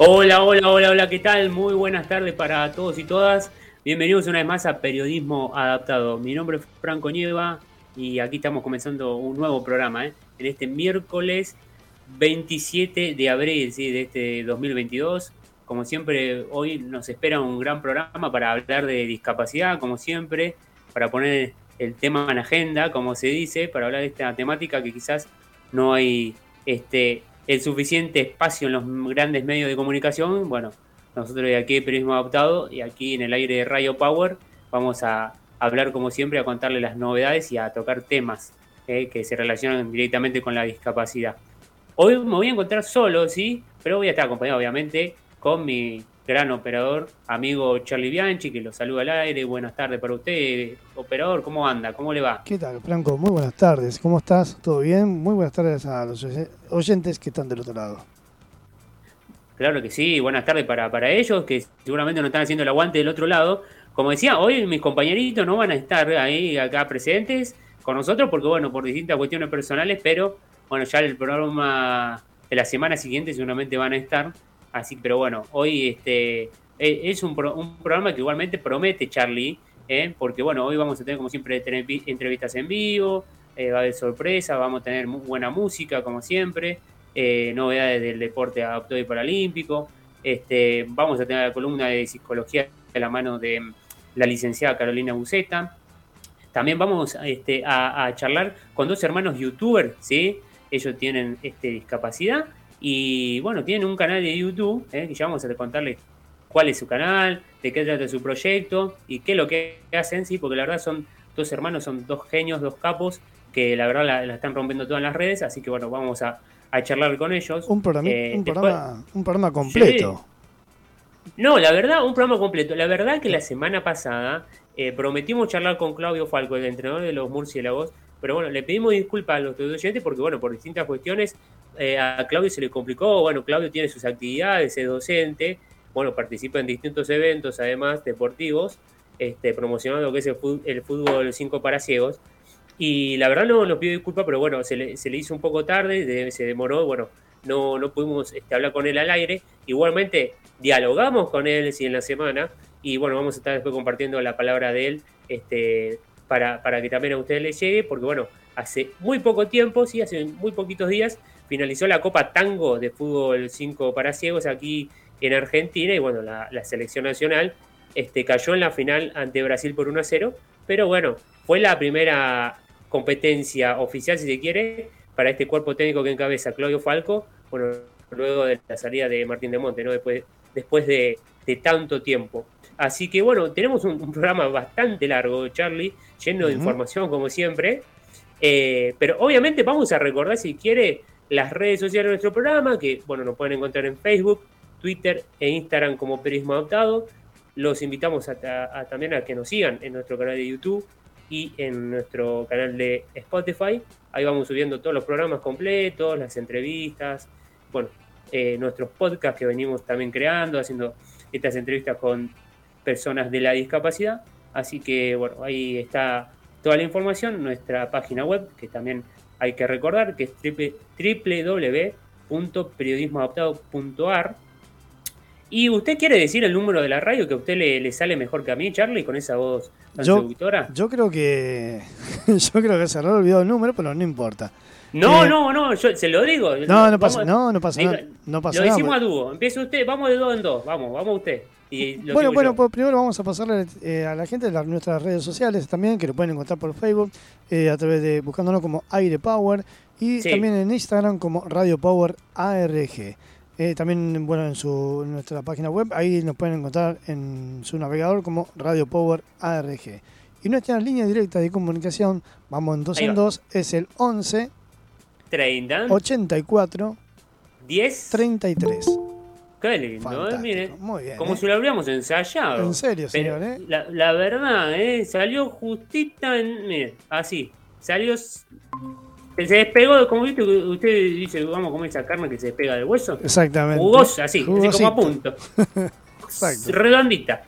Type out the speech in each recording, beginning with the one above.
Hola, hola, hola, hola, ¿qué tal? Muy buenas tardes para todos y todas. Bienvenidos una vez más a Periodismo Adaptado. Mi nombre es Franco Nieva y aquí estamos comenzando un nuevo programa, ¿eh? En este miércoles 27 de abril ¿sí? de este 2022. Como siempre, hoy nos espera un gran programa para hablar de discapacidad, como siempre, para poner el tema en agenda, como se dice, para hablar de esta temática que quizás no hay este, el suficiente espacio en los grandes medios de comunicación, bueno, nosotros de aquí Periodismo Adaptado y aquí en el aire de Radio Power vamos a hablar como siempre, a contarle las novedades y a tocar temas eh, que se relacionan directamente con la discapacidad. Hoy me voy a encontrar solo, sí, pero voy a estar acompañado obviamente con mi gran operador, amigo Charlie Bianchi, que lo saluda al aire. Buenas tardes para usted, operador. ¿Cómo anda? ¿Cómo le va? ¿Qué tal, Franco? Muy buenas tardes. ¿Cómo estás? ¿Todo bien? Muy buenas tardes a los oyentes que están del otro lado. Claro que sí, buenas tardes para, para ellos, que seguramente no están haciendo el aguante del otro lado. Como decía, hoy mis compañeritos no van a estar ahí acá presentes con nosotros porque, bueno, por distintas cuestiones personales, pero bueno, ya el programa de la semana siguiente seguramente van a estar. Así, pero bueno, hoy este e, es un, un programa que igualmente promete Charlie, ¿eh? porque bueno, hoy vamos a tener como siempre tener entrevistas en vivo, eh, va a haber sorpresa, vamos a tener buena música como siempre, eh, novedades del deporte adaptado y paralímpico, este, vamos a tener la columna de psicología de la mano de la licenciada Carolina Buceta. También vamos este, a, a, charlar con dos hermanos youtubers, ¿sí? Ellos tienen este, discapacidad y bueno, tienen un canal de YouTube, ¿eh? que ya vamos a contarles cuál es su canal, de qué trata su proyecto y qué es lo que hacen, sí, porque la verdad son dos hermanos, son dos genios, dos capos, que la verdad la, están rompiendo todas las redes, así que bueno, vamos a, charlar con ellos. Un programa, eh, un, programa completo. No, la verdad, un programa completo. La verdad que la semana pasada eh, prometimos charlar con Claudio Falco, el entrenador de los murciélagos, pero bueno, le pedimos disculpas a los oyentes porque, bueno, por distintas cuestiones eh, a Claudio se le complicó. Bueno, Claudio tiene sus actividades, es docente, bueno, participa en distintos eventos, además deportivos, este, promocionando lo que es el fútbol, 5 para ciegos. Y la verdad no nos pido disculpas, pero bueno, se le, hizo un poco tarde, se demoró, bueno, no, no pudimos este, hablar con él al aire. Igualmente, dialogamos con él sí, en la semana y bueno, vamos a estar después compartiendo la palabra de él este, para, para que también a ustedes les llegue, porque bueno, hace muy poco tiempo, sí, hace muy poquitos días, finalizó la Copa Tango de Fútbol 5 para ciegos aquí en Argentina y bueno, la, selección nacional este, cayó en la final ante Brasil por 1 a 0, pero bueno, fue la primera competencia oficial, si se quiere, para este cuerpo técnico que encabeza Claudio Falco, bueno, luego de la salida de Martín de Monte, ¿no? después, después de, tanto tiempo. Así que bueno, tenemos un, programa bastante largo, Charlie, lleno de información como siempre, eh, pero obviamente vamos a recordar, si quiere, las redes sociales de nuestro programa, que bueno, nos pueden encontrar en Facebook, Twitter e Instagram como Periodismo Adaptado. Los invitamos también a que nos sigan en nuestro canal de YouTube y en nuestro canal de Spotify. Ahí vamos subiendo todos los programas completos, las entrevistas, bueno, eh, nuestros podcasts que venimos también creando, haciendo estas entrevistas con personas de la discapacidad. Así que bueno, ahí está toda la información, nuestra página web, que también hay que recordar que es www.periodismoadaptado.ar. ¿Y usted quiere decir el número de la radio que a usted le, sale mejor que a mí, Charlie, con esa voz tan yo, seductora? Yo creo que. yo creo que se habrá olvidado el número, pero no importa. No, eh, no, no, yo se lo digo. No, no pasa, no, no pasa nada. No pasa lo decimos a dúo. Empieza usted, vamos de dos en dos. Vamos, vamos usted bueno, bueno, pues primero vamos a pasarle eh, a la gente de nuestras redes sociales también, que lo pueden encontrar por Facebook, eh, a través de buscándonos como Aire Power y también en Instagram como Radio Power ARG. Eh, también, bueno, en, su, nuestra página web, ahí nos pueden encontrar en su navegador como Radio Power ARG. Y nuestra línea directa de comunicación, vamos en dos en dos, es el 11 30 84 10 33. Qué lindo, ¿eh? Mire. Muy bien. Como ¿eh? si lo habríamos ensayado. En serio, señor, ¿eh? La, verdad, ¿eh? Salió justita en. Mire, así. Salió. Se despegó, como viste, usted dice, vamos a comer esa carne que se despega del hueso. Exactamente. Jugosa, así, así como a punto. Exacto. Redondita.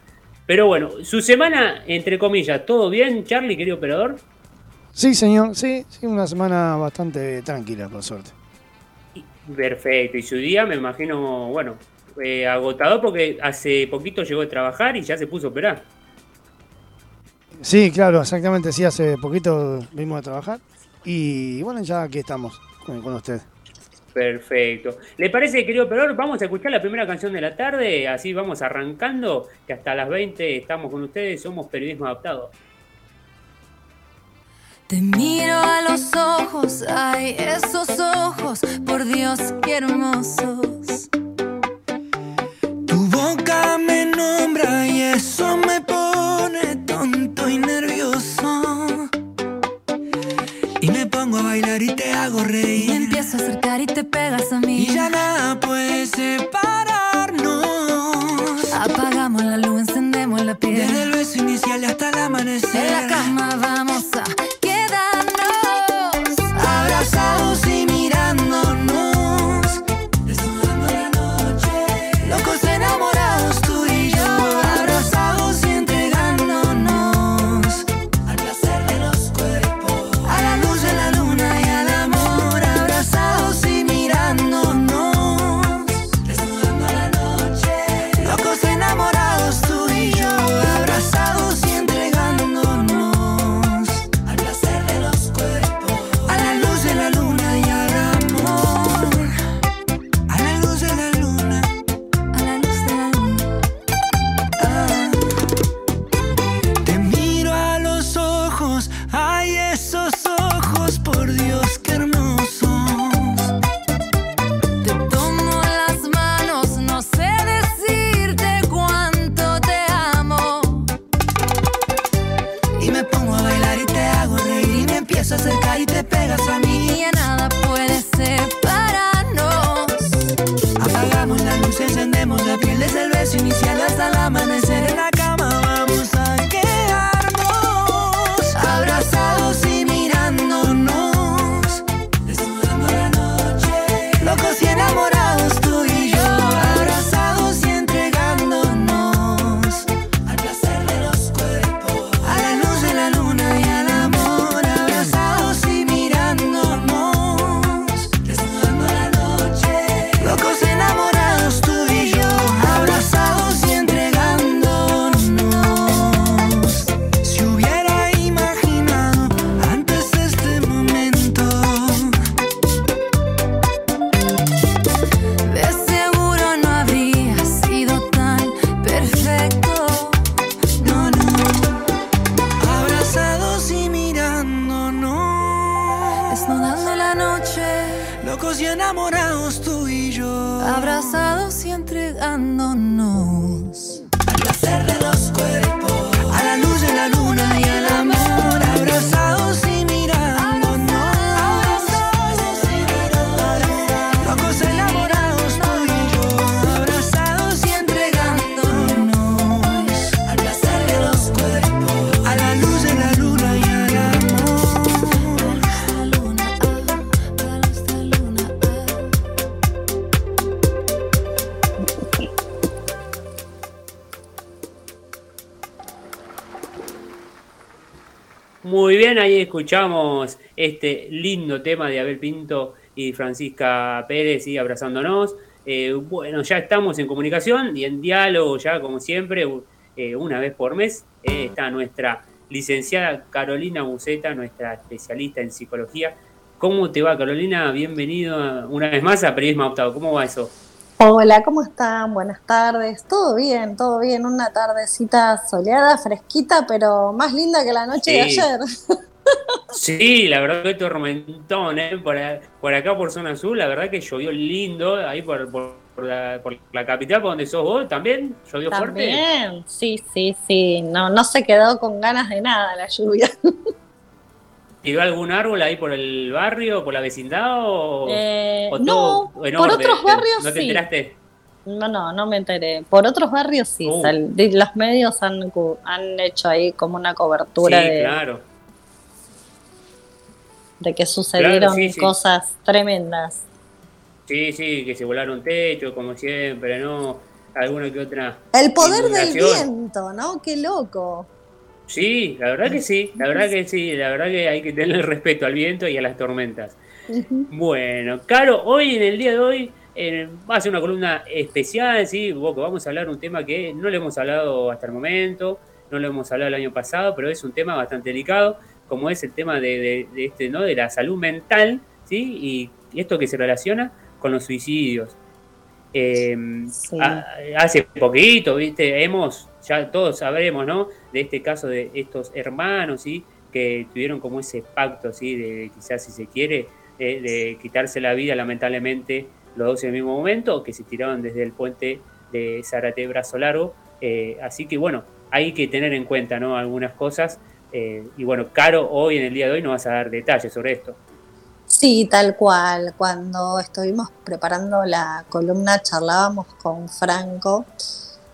Pero bueno, su semana, entre comillas, ¿todo bien, Charlie, querido operador? Sí, señor, sí, sí, una semana bastante tranquila, por suerte. Perfecto, y su día, me imagino, bueno, eh, agotador porque hace poquito llegó a trabajar y ya se puso a operar. Sí, claro, exactamente. Sí, hace poquito vimos a trabajar. Y bueno, ya aquí estamos con, con usted. Perfecto. ¿Le parece, querido Peror? Vamos a escuchar la primera canción de la tarde, así vamos arrancando, que hasta las 20 estamos con ustedes, somos Periodismo Adaptado. Te miro a los ojos, ay, esos ojos, por Dios, qué hermosos. Boca me nombra y eso me pone tonto y nervioso. Y me pongo a bailar y te hago reír. Me empiezo a acercar y te pegas a mí. Y ya nada puede separarnos. Apagamos la luz, encendemos la piel. Desde el beso inicial hasta el amanecer. En la cama vamos a escuchamos este lindo tema de Abel Pinto y Francisca Pérez y abrazándonos. Eh, bueno, ya estamos en comunicación y en diálogo ya como siempre, eh, una vez por mes, eh, está nuestra licenciada Carolina Buceta, nuestra especialista en psicología. ¿Cómo te va Carolina? Bienvenido una vez más a Periodismo Adoptado. ¿Cómo va eso? Hola, ¿cómo están? Buenas tardes. Todo bien, todo bien. Una tardecita soleada, fresquita, pero más linda que la noche de ayer. Sí, la verdad que tormentón, ¿eh? Por, por acá, por zona sur, la verdad que llovió lindo, ahí por, por- por la, capital, por donde sos vos, también llovió fuerte. También, sí, sí, sí. No, no se quedó con ganas de nada la lluvia. ¿Tiró algún árbol ahí por el barrio, por la vecindad o, Eh, o no, en por otros barrios ¿No te sí. enteraste? No, no, no me enteré. Por otros barrios sí. Uh. sal- los medios han, han hecho ahí como una cobertura sí, de, claro. De que sucedieron sí, sí. cosas tremendas. Sí, sí, que se volaron techo, como siempre, ¿no? Alguna que otra. El poder del viento, ¿no? Qué loco. Sí, la verdad que sí, la verdad que sí, la verdad que hay que tener respeto al viento y a las tormentas. Bueno, Caro, hoy en el día de hoy va a ser una columna especial, ¿sí? vamos a hablar un tema que no le hemos hablado hasta el momento, no lo hemos hablado el año pasado, pero es un tema bastante delicado, como es el tema de, este, ¿no? de la salud mental, ¿sí? Y, esto que se relaciona con los suicidios. Em, hace poquito, ¿viste? Hemos, ya todos sabremos, ¿no? De este caso de estos hermanos, ¿sí? Que tuvieron como ese pacto, ¿sí? De quizás, si se quiere, de quitarse la vida, lamentablemente, los dos en el mismo momento, que se tiraron desde el puente de Zarate Brazo Largo. Eh, así que bueno, hay que tener en cuenta ¿no? algunas cosas. Eh, y bueno, Caro, hoy en el día de hoy nos vas a dar detalles sobre esto. Sí, tal cual. Cuando estuvimos preparando la columna charlábamos con Franco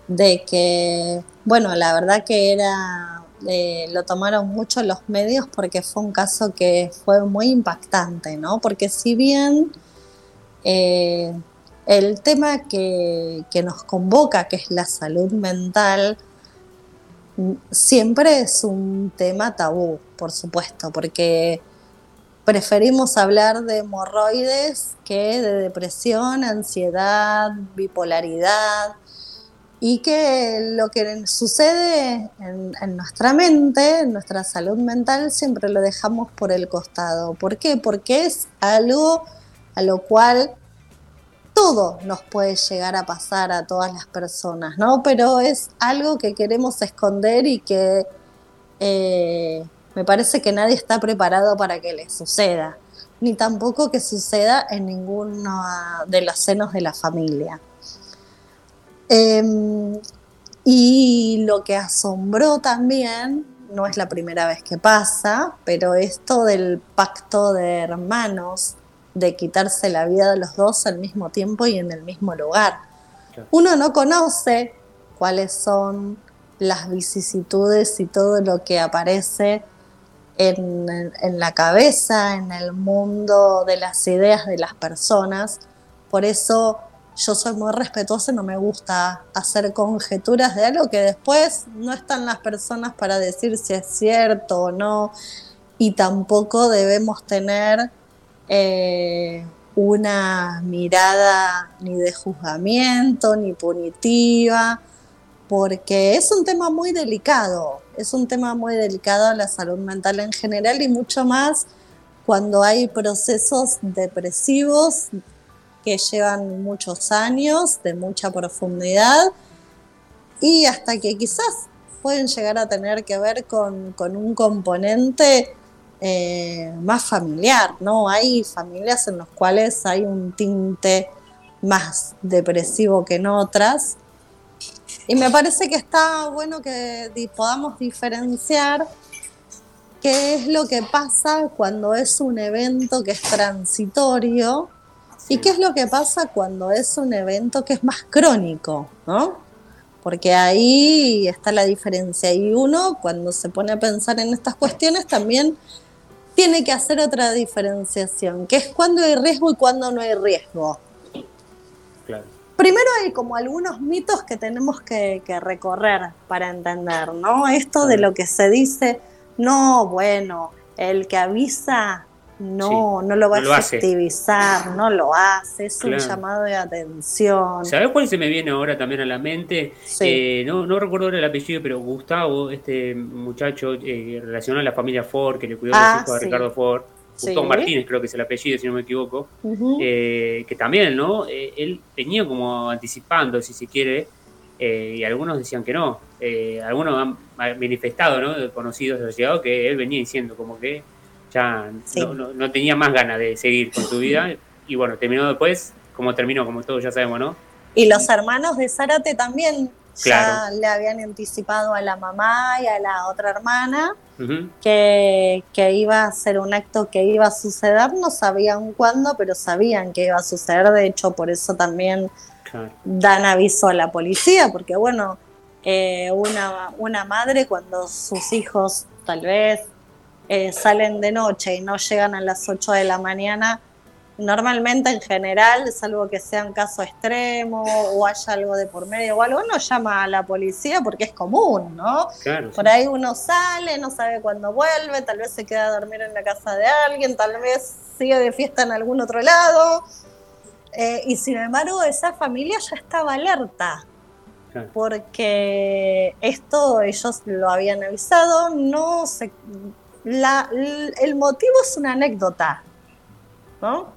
de que, bueno, la verdad que era, eh, lo tomaron mucho los medios porque fue un caso que fue muy impactante, ¿no? Porque si bien eh, el tema que, nos convoca, que es la salud mental, siempre es un tema tabú, por supuesto, porque preferimos hablar de hemorroides que de depresión, ansiedad, bipolaridad, y que lo que sucede en, en, nuestra mente, en nuestra salud mental, siempre lo dejamos por el costado. ¿Por qué? Porque es algo a lo cual todo nos puede llegar a pasar a todas las personas, ¿no? Pero es algo que queremos esconder y que eh, me parece que nadie está preparado para que le suceda, ni tampoco que suceda en ninguno de los senos de la familia. Em, y lo que asombró también, no es la primera vez que pasa, pero esto del pacto de hermanos de quitarse la vida de los dos al mismo tiempo y en el mismo lugar. Uno no conoce cuáles son las vicisitudes y todo lo que aparece en, en, la cabeza, en el mundo de las ideas de las personas. Por eso yo soy muy respetuosa y no me gusta hacer conjeturas de algo que después no están las personas para decir si es cierto o no. Y tampoco debemos tener eh, una mirada ni de juzgamiento, ni punitiva, porque es un tema muy delicado, es un tema muy delicado la salud mental en general y mucho más cuando hay procesos depresivos que llevan muchos años, de mucha profundidad, y hasta que quizás pueden llegar a tener que ver con, con un componente eh, más familiar, ¿no? Hay familias en las cuales hay un tinte más depresivo que en otras. Y me parece que está bueno que podamos diferenciar qué es lo que pasa cuando es un evento que es transitorio y qué es lo que pasa cuando es un evento que es más crónico, ¿no? Porque ahí está la diferencia. Y uno, cuando se pone a pensar en estas cuestiones, también tiene que hacer otra diferenciación, que es cuando hay riesgo y cuando no hay riesgo. Primero hay como algunos mitos que tenemos que, recorrer para entender, ¿no? Esto de lo que se dice, no, bueno, el que avisa no, no lo va a efectivizar, no lo hace, es un llamado de atención. ¿Sabes cuál se me viene ahora también a la mente? Eh, no, no recuerdo el apellido, pero Gustavo, este muchacho eh, relacionado a la familia Ford, que le cuidó a los ah, hijos de Ricardo Ford, Gustavo Martínez creo que es el apellido, si no me equivoco, eh, que también, ¿no? él venía como anticipando, si se quiere, y algunos decían que no. algunos han manifestado, ¿no? Conocidos los que él venía diciendo como que ya no, tenía más ganas de seguir con su vida. Y bueno, terminó después como terminó, como todos ya sabemos, ¿no? Y los hermanos de Zárate también ya le habían anticipado a la mamá y a la otra hermana que, iba a ser un acto que iba a suceder, no sabían cuándo, pero sabían que iba a suceder, de hecho por eso también dan aviso a la policía, porque bueno, eh, una, una madre cuando sus hijos tal vez eh, salen de noche y no llegan a las 8 de la mañana, normalmente en general, salvo que sea un caso extremo o haya algo de por medio o algo, uno llama a la policía porque es común, ¿no? por ahí uno sale, no sabe cuándo vuelve, tal vez se queda a dormir en la casa de alguien, tal vez sigue de fiesta en algún otro lado. Eh, y sin embargo, esa familia ya estaba alerta. Porque esto ellos lo habían avisado, no se, la, el motivo es una anécdota, ¿no?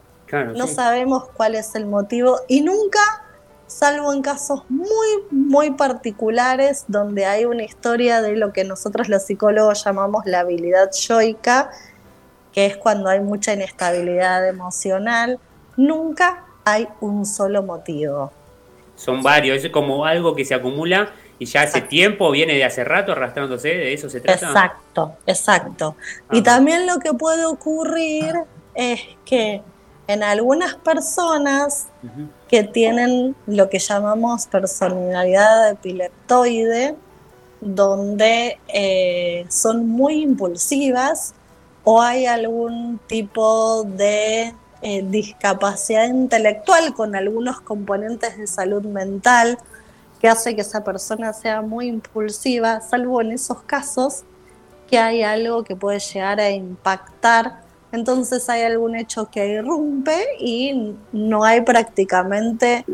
no sabemos cuál es el motivo y nunca, salvo en casos muy, muy particulares donde hay una historia de lo que nosotros los psicólogos llamamos la habilidad yoica, que es cuando hay mucha inestabilidad emocional, nunca hay un solo motivo. Son varios, es como algo que se acumula y ya hace tiempo, viene de hace rato arrastrándose, de eso se trata. Exacto, exacto. y también lo que puede ocurrir es que en algunas personas que tienen lo que llamamos personalidad epileptoide, donde eh, son muy impulsivas o hay algún tipo de eh, discapacidad intelectual con algunos componentes de salud mental que hace que esa persona sea muy impulsiva, salvo en esos casos que hay algo que puede llegar a impactar entonces hay algún hecho que irrumpe y no hay prácticamente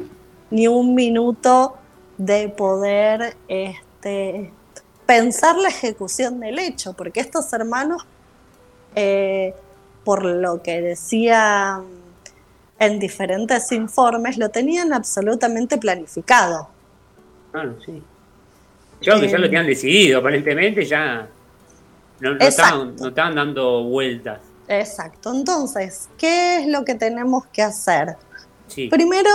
ni un minuto de poder este, pensar la ejecución del hecho, porque estos hermanos, eh, por lo que decían en diferentes informes, lo tenían absolutamente planificado. Claro, sí. Yo que ya lo eh, tenían decidido, aparentemente ya no, estaban, no estaban dando vueltas. Exacto. Entonces, ¿qué es lo que tenemos que hacer? Primero,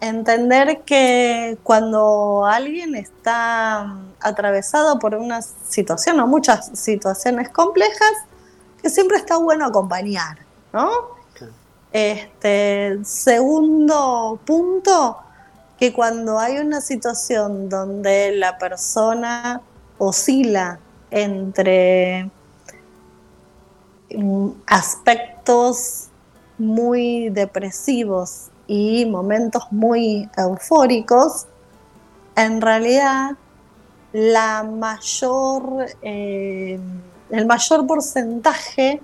entender que cuando alguien está atravesado por una situación o muchas situaciones complejas, que siempre está bueno acompañar, ¿no? Este, segundo punto, que cuando hay una situación donde la persona oscila entre aspectos muy depresivos y momentos muy eufóricos, en realidad la mayor, eh, el mayor porcentaje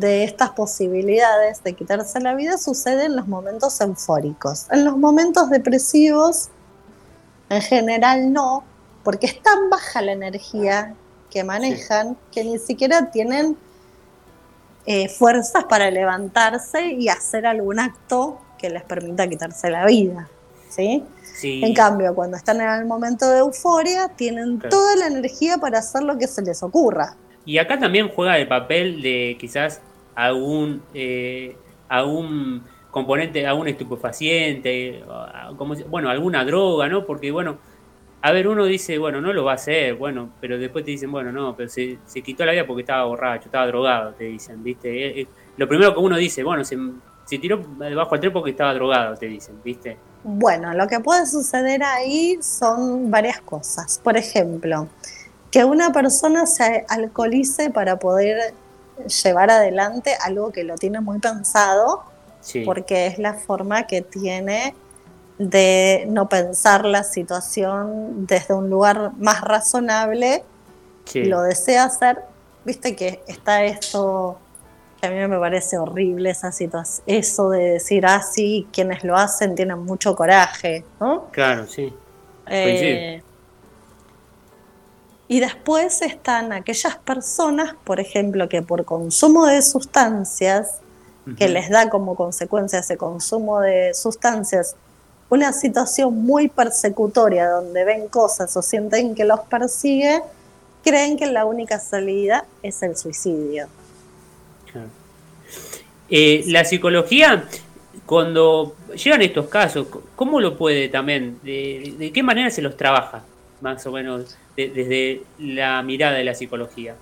de estas posibilidades de quitarse la vida sucede en los momentos eufóricos. En los momentos depresivos, en general no, porque es tan baja la energía que manejan que ni siquiera tienen eh, fuerzas para levantarse y hacer algún acto que les permita quitarse la vida. ¿sí? En cambio, cuando están en el momento de euforia, tienen toda la energía para hacer lo que se les ocurra. Y acá también juega el papel de quizás algún, eh, algún componente, algún estupefaciente, como, bueno, alguna droga, ¿no? Porque, bueno, a ver, uno dice, bueno, no lo va a hacer, bueno, pero después te dicen, bueno, no, pero se, quitó la vida porque estaba borracho, estaba drogado, te dicen, ¿viste? Eh, eh, lo primero que uno dice, bueno, se, tiró debajo del tren porque estaba drogado, te dicen, ¿viste? Bueno, lo que puede suceder ahí son varias cosas. Por ejemplo, que una persona se alcoholice para poder llevar adelante algo que lo tiene muy pensado, porque es la forma que tiene de no pensar la situación desde un lugar más razonable, lo desea hacer, viste que está esto que a mí me parece horrible esa situación, eso de decir, ah, sí, quienes lo hacen tienen mucho coraje, ¿no? Claro, sí. Eh, y después están aquellas personas, por ejemplo, que por consumo de sustancias, que les da como consecuencia ese consumo de sustancias una situación muy persecutoria donde ven cosas o sienten que los persigue, creen que la única salida es el suicidio. Eh, la psicología, cuando llegan estos casos, ¿cómo lo puede también? ¿De, qué manera se los trabaja, más o menos, desde la mirada de la psicología?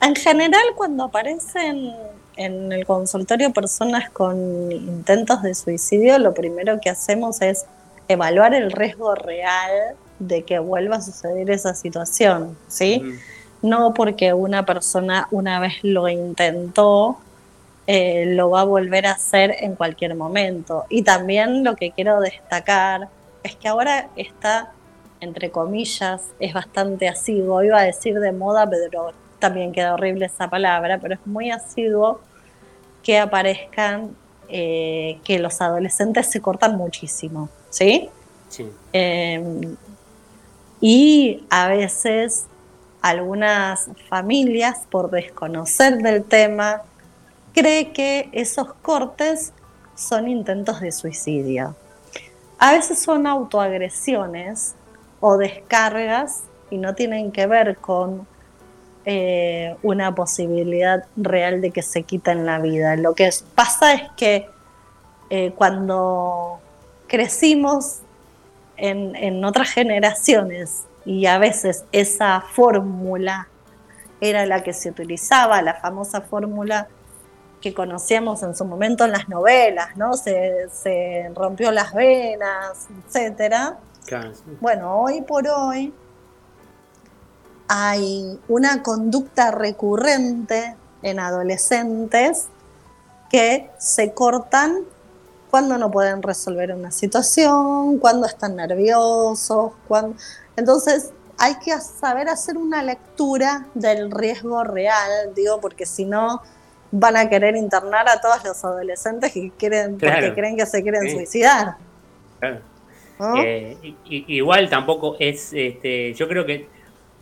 En general, cuando aparecen en el consultorio personas con intentos de suicidio, lo primero que hacemos es evaluar el riesgo real de que vuelva a suceder esa situación, ¿sí? No porque una persona una vez lo intentó, eh, lo va a volver a hacer en cualquier momento. Y también lo que quiero destacar es que ahora está, entre comillas, es bastante asiduo, iba a decir de moda, pero también queda horrible esa palabra, pero es muy asiduo que aparezcan eh, que los adolescentes se cortan muchísimo, ¿sí? Sí. Em, y a veces algunas familias, por desconocer del tema, cree que esos cortes son intentos de suicidio. A veces son autoagresiones o descargas y no tienen que ver con eh, una posibilidad real de que se quiten la vida. Lo que pasa es que eh, cuando crecimos en, en otras generaciones y a veces esa fórmula era la que se utilizaba, la famosa fórmula que conocíamos en su momento en las novelas, ¿no? Se, se rompió las venas, etcétera. Claro. Bueno, hoy por hoy hay una conducta recurrente en adolescentes que se cortan cuando no pueden resolver una situación, cuando están nerviosos, cuando... Entonces hay que saber hacer una lectura del riesgo real, digo, porque si no van a querer internar a todos los adolescentes que quieren, porque creen que se quieren Sí. suicidar. Claro. Eh, igual tampoco es, este, yo creo que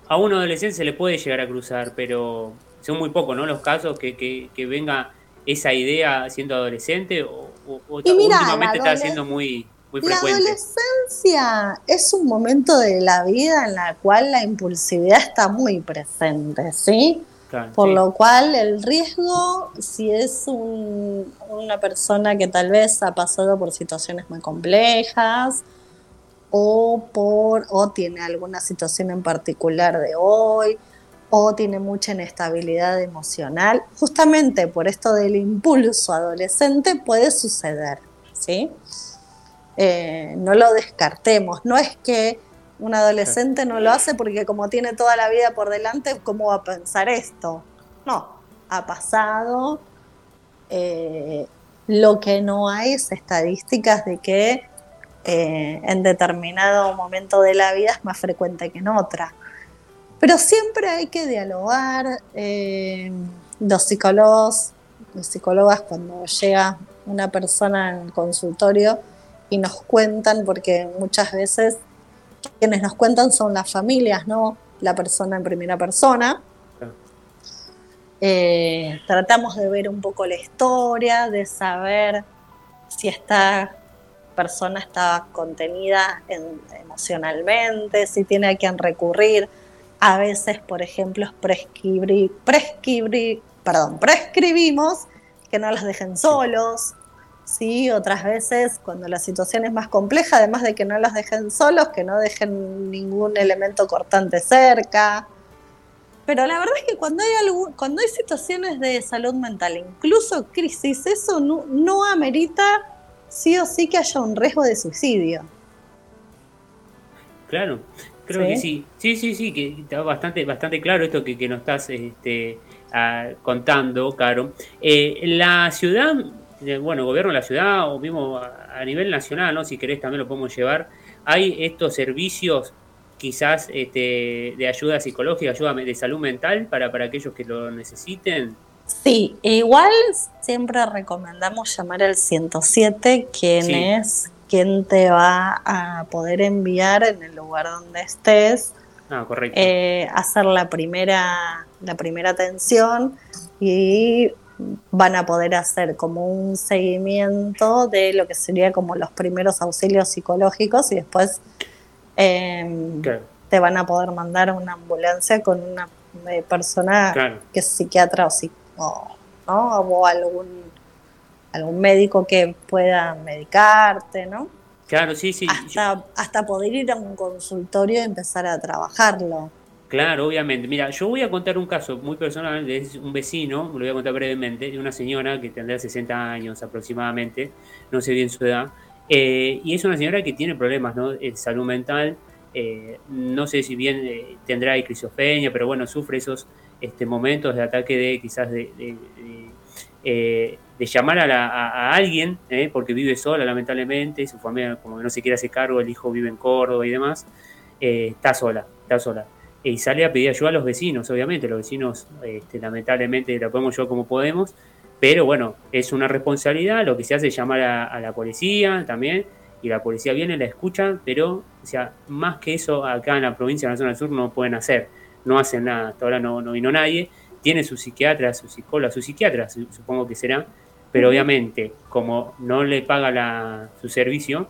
a un adolescente se le puede llegar a cruzar, pero son muy pocos, ¿no? Los casos que, que, que venga esa idea siendo adolescente o, o- o Y mira, últimamente la está siendo muy, muy La frecuente. adolescencia es un momento de la vida en la cual la impulsividad está muy presente, ¿sí? Claro, Por sí. lo cual el riesgo, si es un- una persona que tal vez ha pasado por situaciones muy complejas o, por, o tiene alguna situación en particular de hoy o tiene mucha inestabilidad emocional, justamente por esto del impulso adolescente puede suceder, ¿sí? Eh, no lo descartemos, no es que un adolescente no lo hace porque como tiene toda la vida por delante, ¿cómo va a pensar esto? No, ha pasado. eh, lo que no hay es estadísticas de que eh, en determinado momento de la vida es más frecuente que en otra. Pero siempre hay que dialogar. eh, los psicólogos, los psicólogas cuando llega una persona en el consultorio y nos cuentan, porque muchas veces quienes nos cuentan son las familias, no la persona en primera persona. Eh, tratamos de ver un poco la historia, de saber si esta persona está contenida en- emocionalmente, si tiene a quien recurrir. A veces, por ejemplo, prescribir, prescribir, perdón, prescribimos que no los dejen solos, ¿sí? Otras veces, cuando la situación es más compleja, además de que no los dejen solos, que no dejen ningún elemento cortante cerca. Pero la verdad es que cuando hay, cuando hay situaciones de salud mental, incluso crisis, eso no, no amerita sí o sí que haya un riesgo de suicidio. Claro, creo ¿Sí? que sí. Sí, sí, sí, que está bastante, bastante claro esto que, que nos estás este, contando, Caro. Eh, la ciudad, eh, bueno, gobierno de la ciudad, o mismo a, a nivel nacional, ¿no? Si querés también lo podemos llevar, hay estos servicios quizás este, de ayuda psicológica, ayuda de salud mental para, para aquellos que lo necesiten. Sí, igual siempre recomendamos llamar al 107, quien Sí. es quien te va a poder enviar en el lugar donde estés, Ah, correcto. eh, hacer la primera, la primera atención y van a poder hacer como un seguimiento de lo que sería como los primeros auxilios psicológicos y después claro, te van a poder mandar una ambulancia con una eh, persona claro. que es psiquiatra o, psi- o, ¿no? o algún, algún médico que pueda medicarte, ¿no? Claro, sí, sí. Hasta, hasta poder ir a un consultorio y empezar a trabajarlo. Claro, obviamente. Mira, yo voy a contar un caso muy personal, es un vecino, lo voy a contar brevemente, de una señora que tendrá 60 años aproximadamente, no sé bien su edad, eh, y es una señora que tiene problemas ¿no? de salud mental, eh, no sé si bien eh, tendrá esquizofrenia, pero bueno, sufre esos este, momentos de ataque de quizás de, de- de, eh, de llamar a, la- a- alguien, eh, porque vive sola lamentablemente, su familia como que no se quiere hacer cargo, el hijo vive en Córdoba y demás, eh, está sola, está sola. Y sale a pedir ayuda a los vecinos, obviamente, los vecinos este, lamentablemente la podemos ayudar como podemos, pero bueno, es una responsabilidad, lo que se hace es llamar a, la policía también, y la policía viene, la escucha, pero, o sea, más que eso, acá en la provincia, en la zona del sur, no pueden hacer, no hacen nada, hasta ahora no, no vino nadie, tiene su psiquiatra, su psicóloga, su psiquiatra, supongo que será, pero obviamente, como no le paga la, su servicio,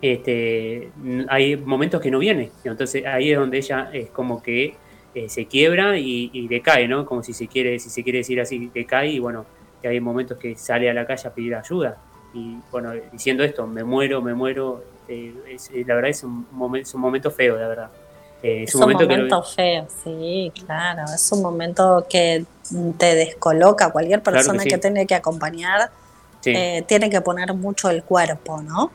este, hay momentos que no viene, entonces ahí es donde ella es como que eh, se quiebra y, decae, ¿no? Como si se quiere, si se quiere decir así, decae y bueno, hay momentos que sale a la calle a pedir ayuda. Y bueno, diciendo esto, me muero, me muero, eh, eh, la verdad es un, momento, es un momento feo, la verdad. Es, un momento, feo, sí, claro. Es un momento que te descoloca. Cualquier persona que, tiene que acompañar tiene que poner mucho el cuerpo, ¿no?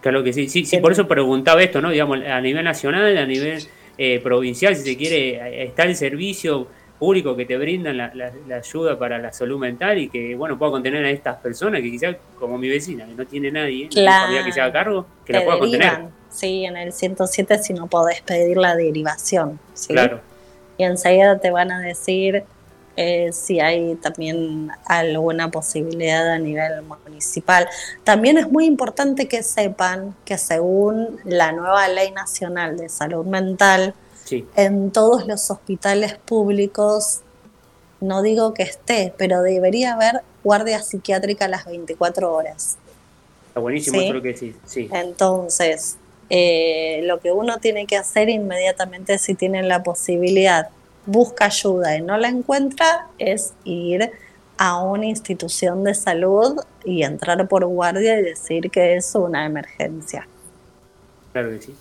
Claro que sí, sí, sí, por eso preguntaba esto, ¿no? Digamos, a nivel nacional, a nivel eh, provincial, si se quiere, está el servicio público que te brindan la, ayuda para la salud mental y que, bueno, pueda contener a estas personas que quizás, como mi vecina, que no tiene nadie, claro, que se haga cargo, que la pueda contener. Sí, en el 107 si no podés pedir la derivación. Claro. Y enseguida te van a decir eh, si hay también alguna posibilidad a nivel municipal. También es muy importante que sepan que según la nueva Ley Nacional de Salud Mental, en todos los hospitales públicos, no digo que esté, pero debería haber guardia psiquiátrica las 24 horas. Está buenísimo ¿Sí? que sí. sí. Entonces, eh, lo que uno tiene que hacer inmediatamente si tiene la posibilidad busca ayuda y no la encuentra, es ir a una institución de salud y entrar por guardia y decir que es una emergencia. Claro que sí.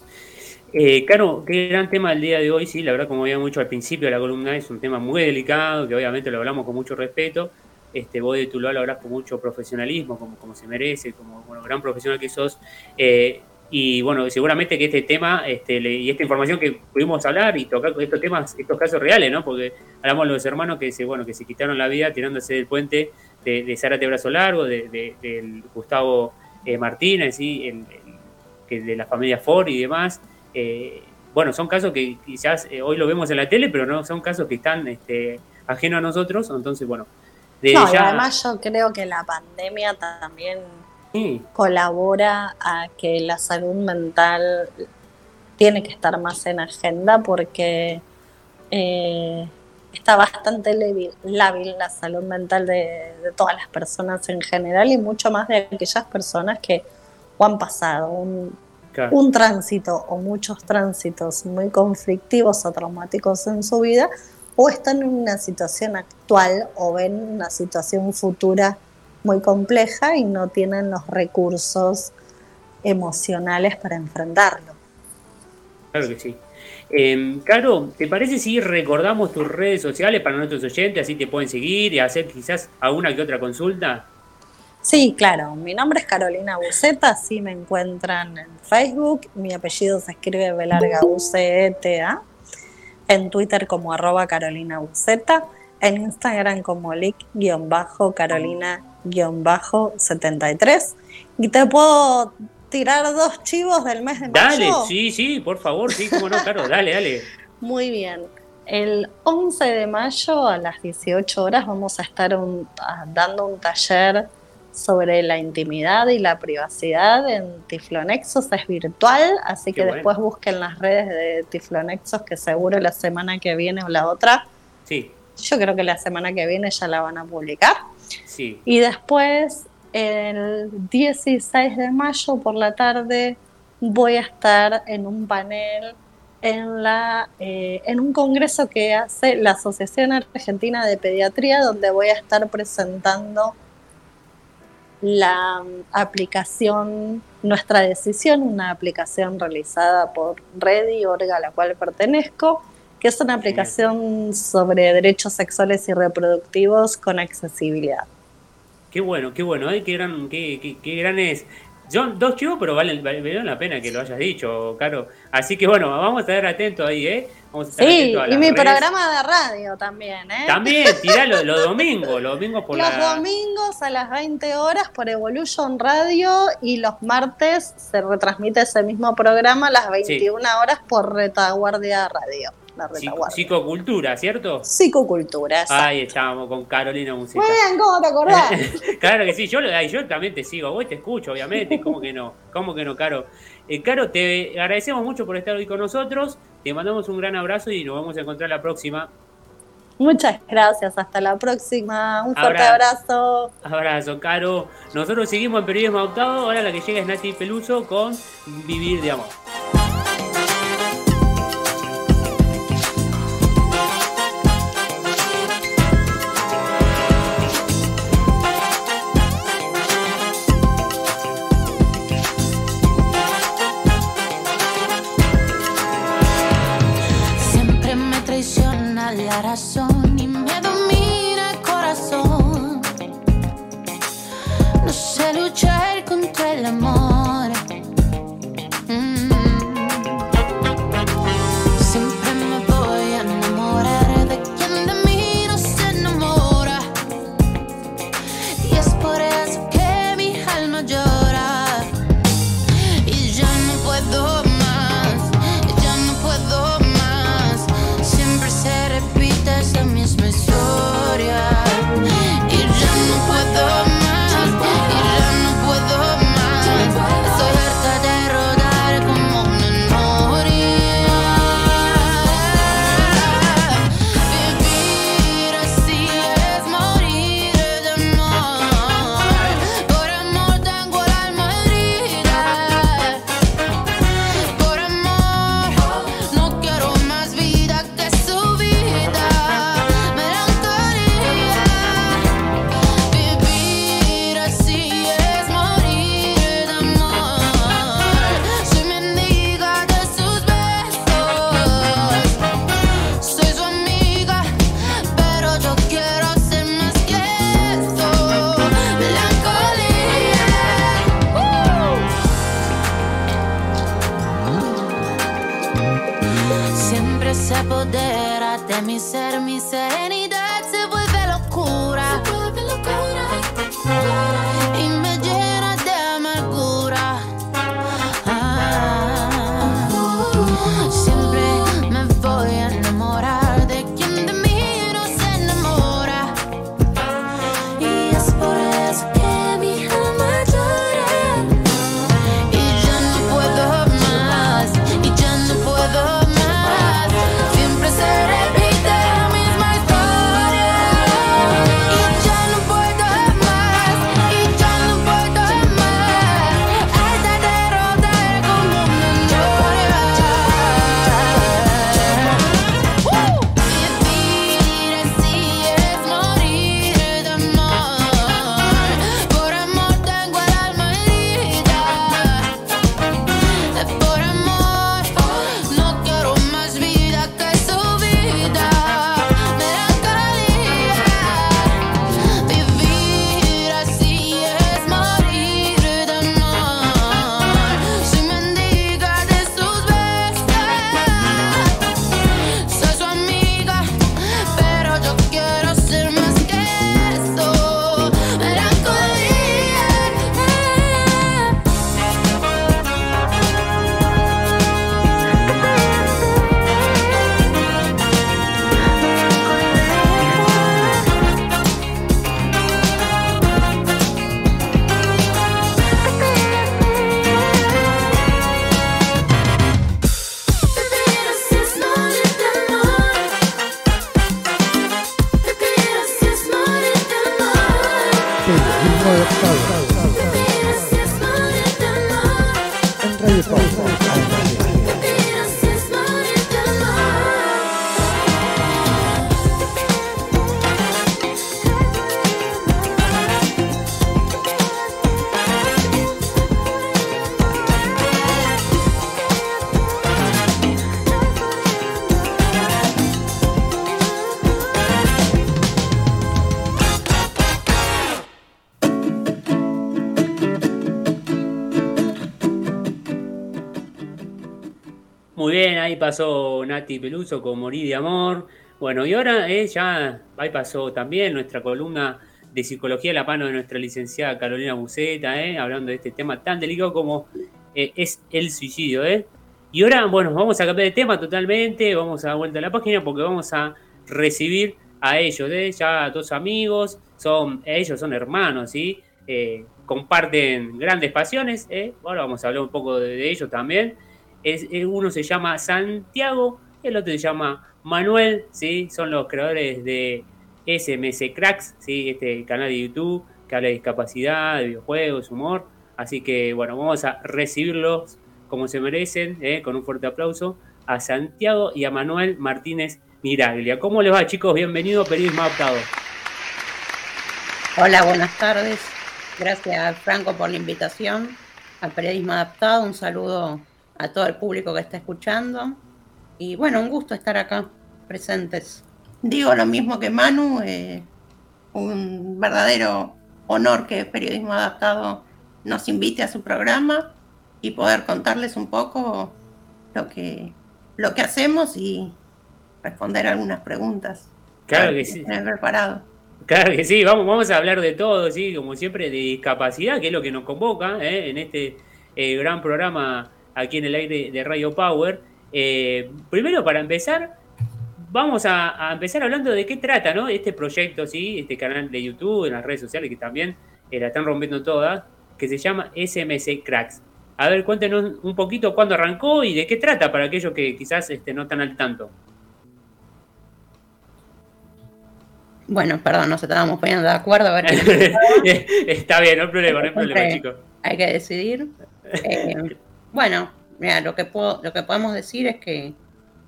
Eh, claro, qué gran tema el día de hoy, sí, la verdad como había mucho al principio de la columna es un tema muy delicado, que obviamente lo hablamos con mucho respeto, este, vos de tu lado lo hablas con mucho profesionalismo, como, como se merece, como gran profesional que sos, eh, y bueno, seguramente que este tema este, y esta información que pudimos hablar y tocar estos temas, estos casos reales, ¿no? Porque hablamos de los hermanos que se, bueno, que se quitaron la vida tirándose del puente de, de Zárate Brazo Largo, de, del Gustavo eh, Martínez, ¿sí? que de la familia Ford y demás. Eh, bueno, son casos que quizás eh, hoy lo vemos en la tele, pero no son casos que están este, ajenos a nosotros. Entonces, bueno. De no, y además yo creo que la pandemia también colabora a que la salud mental tiene que estar más en agenda porque eh, está bastante lábil, la salud mental de, todas las personas en general y mucho más de aquellas personas que han pasado un, un tránsito o muchos tránsitos muy conflictivos o traumáticos en su vida o están en una situación actual o ven una situación futura muy compleja y no tienen los recursos emocionales para enfrentarlo. Claro que sí. Eh, Caro, ¿te parece si recordamos tus redes sociales para nuestros oyentes, así te pueden seguir y hacer quizás alguna que otra consulta? Sí, claro. Mi nombre es Carolina Buceta, así me encuentran en Facebook. Mi apellido se escribe Belarga U-C-E-T-A. En Twitter como arroba Carolina Buceta. En Instagram como lic-carolina 73 y te puedo tirar dos chivos del mes de mayo. Dale, sí, sí, por favor, sí, cómo no, claro, dale, dale. Muy bien. El 11 de mayo a las 18 horas vamos a estar dando un taller sobre la intimidad y la privacidad en Tiflonexos, es virtual, así que después busquen las redes de Tiflonexos que seguro la semana que viene o la otra. Sí. Yo creo que la semana que viene ya la van a publicar. Y después, el 16 de mayo por la tarde, voy a estar en un panel en, la, eh, en un congreso que hace la Asociación Argentina de Pediatría, donde voy a estar presentando la aplicación Nuestra Decisión, una aplicación realizada por Redi, orga a la cual pertenezco, que es una aplicación sobre derechos sexuales y reproductivos con accesibilidad. Qué bueno, qué bueno, qué gran, qué, qué, gran es. Son dos chivos, pero vale, vale, la pena que lo hayas dicho, Caro. Así que bueno, vamos a estar atentos ahí, ¿eh? Vamos a estar sí, y mi programa de radio también, ¿eh? También, tiralo los domingos, los domingos por Los domingos a las 20 horas por Evolution Radio y los martes se retransmite ese mismo programa a las 21 horas por Retaguardia Radio la retaguardia. Psicocultura, ¿cierto? Psicocultura, exacto. Ahí estábamos con Carolina Musita. Bueno, ¿cómo te acordás? claro que sí, yo, yo también te sigo, vos te escucho, obviamente, ¿cómo que no? ¿Cómo que no, Caro? Eh, Caro, te agradecemos mucho por estar hoy con nosotros, te mandamos un gran abrazo y nos vamos a encontrar la próxima. Muchas gracias, hasta la próxima. Un fuerte abrazo. Abrazo, Caro. Nosotros seguimos en Periodismo Octavo. Ahora la que llega es Nati Peluso con Vivir de Amor. coração. repita la misma historia. pasó Nati Peluso con Morir de Amor. Bueno, y ahora eh, ya ahí pasó también nuestra columna de psicología la mano de nuestra licenciada Carolina Buceta, eh, hablando de este tema tan delicado como eh, es el suicidio. Eh. Y ahora, bueno, vamos a cambiar de tema totalmente, vamos a dar vuelta a la página porque vamos a recibir a ellos, ya dos amigos, son, ellos son hermanos, ¿sí? comparten grandes pasiones, ahora vamos a hablar un poco de ellos también. Es, eh, uno se llama Santiago, el otro se llama Manuel, ¿sí? son los creadores de SMS Cracks, ¿sí? este canal de YouTube que habla de discapacidad, de videojuegos, humor. Así que bueno, vamos a recibirlos como se merecen, ¿eh? con un fuerte aplauso, a Santiago y a Manuel Martínez Miraglia. ¿Cómo les va, chicos? Bienvenido a Periodismo Adaptado. Hola, buenas tardes. Gracias, Franco, por la invitación al Periodismo Adaptado. Un saludo a todo el público que está escuchando. Y bueno, un gusto estar acá presentes. Digo lo mismo que Manu, eh, un verdadero honor que Periodismo Adaptado nos invite a su programa y poder contarles un poco lo que, lo que hacemos y responder algunas preguntas. Claro que sí. Tener preparado. Claro que sí, vamos, vamos a hablar de todo, sí, como siempre, de discapacidad, que es lo que nos convoca ¿eh? en este eh, gran programa aquí en el aire de Radio Power. Eh, primero, para empezar, vamos a, a, empezar hablando de qué trata, ¿no? Este proyecto, sí, este canal de YouTube, en las redes sociales que también la están rompiendo todas, que se llama SMC Cracks. A ver, cuéntenos un poquito cuándo arrancó y de qué trata para aquellos que quizás este, no están al tanto. Bueno, perdón, nos estábamos poniendo de acuerdo. A ver Está bien, no hay problema, no hay problema, chicos. Hay que decidir. Eh, bueno, mira, lo que, puedo, lo que podemos decir es que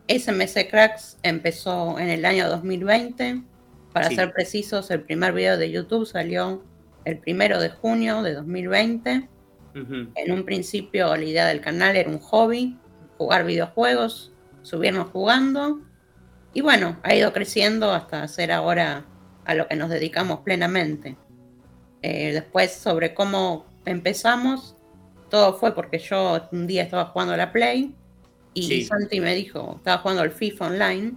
SMC Cracks empezó en el año 2020. Para sí. ser precisos, el primer video de YouTube salió el primero de junio de 2020. Uh -huh. En un principio la idea del canal era un hobby, jugar videojuegos, subirnos jugando. Y bueno, ha ido creciendo hasta ser ahora a lo que nos dedicamos plenamente. Eh, después sobre cómo empezamos, todo fue porque yo un día estaba jugando a la Play y sí. Santi me dijo, estaba jugando al FIFA Online,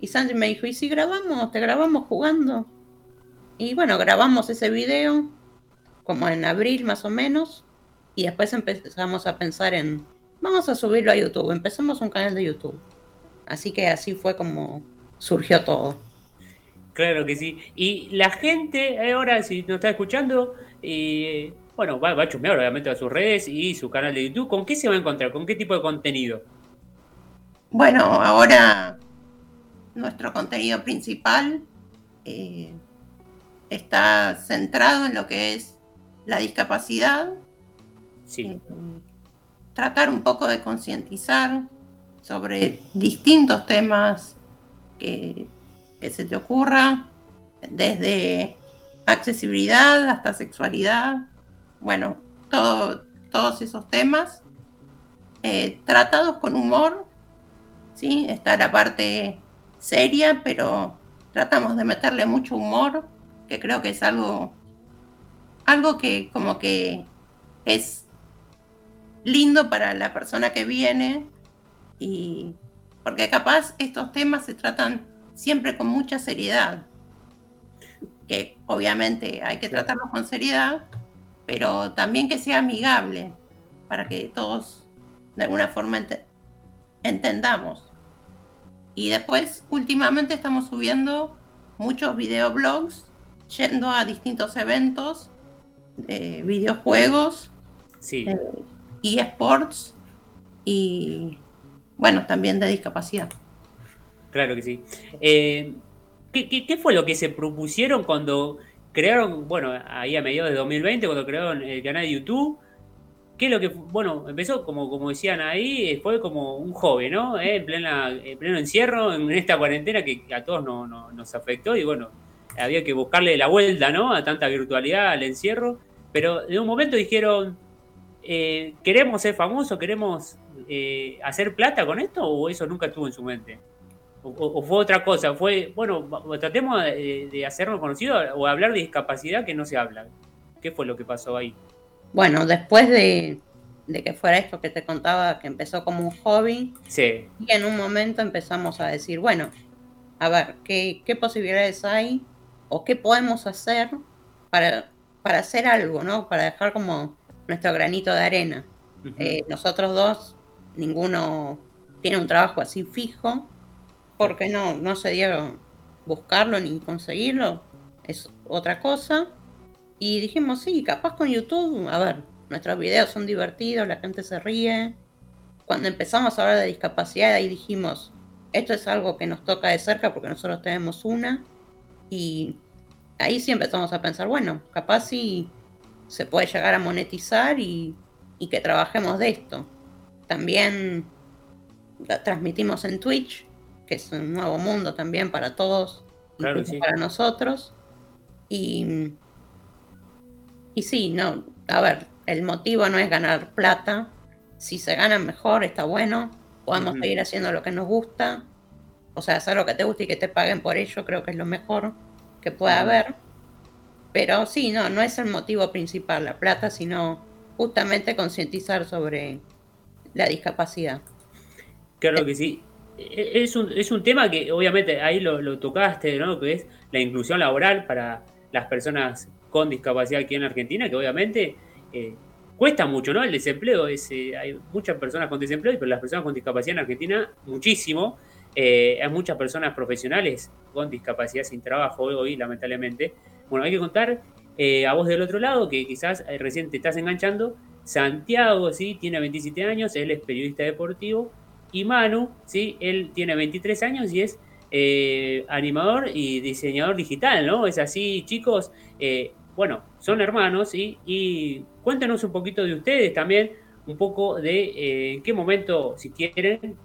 y Santi me dijo, ¿y si grabamos? ¿Te grabamos jugando? Y bueno, grabamos ese video como en abril más o menos, y después empezamos a pensar en, vamos a subirlo a YouTube, empezamos un canal de YouTube. Así que así fue como surgió todo. Claro que sí. Y la gente, ahora si nos está escuchando, eh, bueno, va, va, a chusmear obviamente a sus redes y su canal de YouTube. ¿Con qué se va a encontrar? ¿Con qué tipo de contenido? Bueno, ahora nuestro contenido principal eh, está centrado en lo que es la discapacidad. Sí. Eh, tratar un poco de concientizar sobre distintos temas que, que, se te ocurra, desde accesibilidad hasta sexualidad, bueno, todo, todos esos temas, eh, tratados con humor, ¿sí? Está la parte seria, pero tratamos de meterle mucho humor, que creo que es algo, algo que como que es lindo para la persona que viene y porque capaz estos temas se tratan siempre con mucha seriedad, que obviamente hay que tratarlos con seriedad, pero también que sea amigable para que todos de alguna forma ent entendamos. Y después, últimamente estamos subiendo muchos videoblogs, yendo a distintos eventos de videojuegos, sí. eh, eSports y bueno, también de discapacidad. Claro que sí. Eh, ¿qué, qué, qué, fue lo que se propusieron cuando crearon, bueno, ahí a mediados de 2020, cuando crearon el canal de YouTube? ¿Qué es lo que, bueno, empezó como, como decían ahí, fue como un hobby, ¿no? Eh, en, plena, en pleno encierro, en esta cuarentena que a todos no, no, nos afectó y bueno, había que buscarle la vuelta, ¿no? A tanta virtualidad, al encierro. Pero en un momento dijeron, eh, ¿queremos ser famosos? ¿Queremos eh, hacer plata con esto? ¿O eso nunca estuvo en su mente? ¿O, o fue otra cosa? ¿Fue, bueno, tratemos de, de hacernos conocidos o hablar de discapacidad que no se habla? ¿Qué fue lo que pasó ahí? Bueno, después de, de, que fuera esto que te contaba, que empezó como un hobby, sí. y en un momento empezamos a decir, bueno, a ver, ¿qué, qué posibilidades hay o qué podemos hacer para, para hacer algo, ¿no? Para dejar como nuestro granito de arena. Uh -huh. eh, nosotros dos ninguno tiene un trabajo así fijo, porque no, no se dieron buscarlo ni conseguirlo, es otra cosa. Y dijimos, sí, capaz con YouTube, a ver, nuestros videos son divertidos, la gente se ríe. Cuando empezamos a hablar de discapacidad, ahí dijimos, esto es algo que nos toca de cerca porque nosotros tenemos una. Y ahí sí empezamos a pensar, bueno, capaz sí se puede llegar a monetizar y, y que trabajemos de esto. También transmitimos en Twitch, que es un nuevo mundo también para todos, Claro, sí. para nosotros. Y, y sí, no, a ver, el motivo no es ganar plata. Si se gana mejor, está bueno. Podemos seguir haciendo lo que nos gusta. O sea, hacer lo que te gusta y que te paguen por ello, creo que es lo mejor que pueda Ujú. haber. Pero sí, no, no es el motivo principal la plata, sino justamente concientizar sobre la discapacidad. Claro que sí. E- Es un, es un tema que obviamente ahí lo, lo tocaste, ¿no? Que es la inclusión laboral para las personas con discapacidad aquí en Argentina, que obviamente eh, cuesta mucho, ¿no? El desempleo, es, hay muchas personas con desempleo, pero las personas con discapacidad en Argentina, muchísimo. Eh, hay muchas personas profesionales con discapacidad sin trabajo hoy, lamentablemente. Bueno, hay que contar eh, a vos del otro lado, que quizás recién te estás enganchando. Santiago, sí, tiene 27 años, él es periodista deportivo. Y Manu, sí, él tiene 23 años y es eh, animador y diseñador digital, ¿no? Es así, chicos. Eh, bueno, son hermanos y cuéntanos un poquito de ustedes también, un poco de eh, en qué momento, si quieren,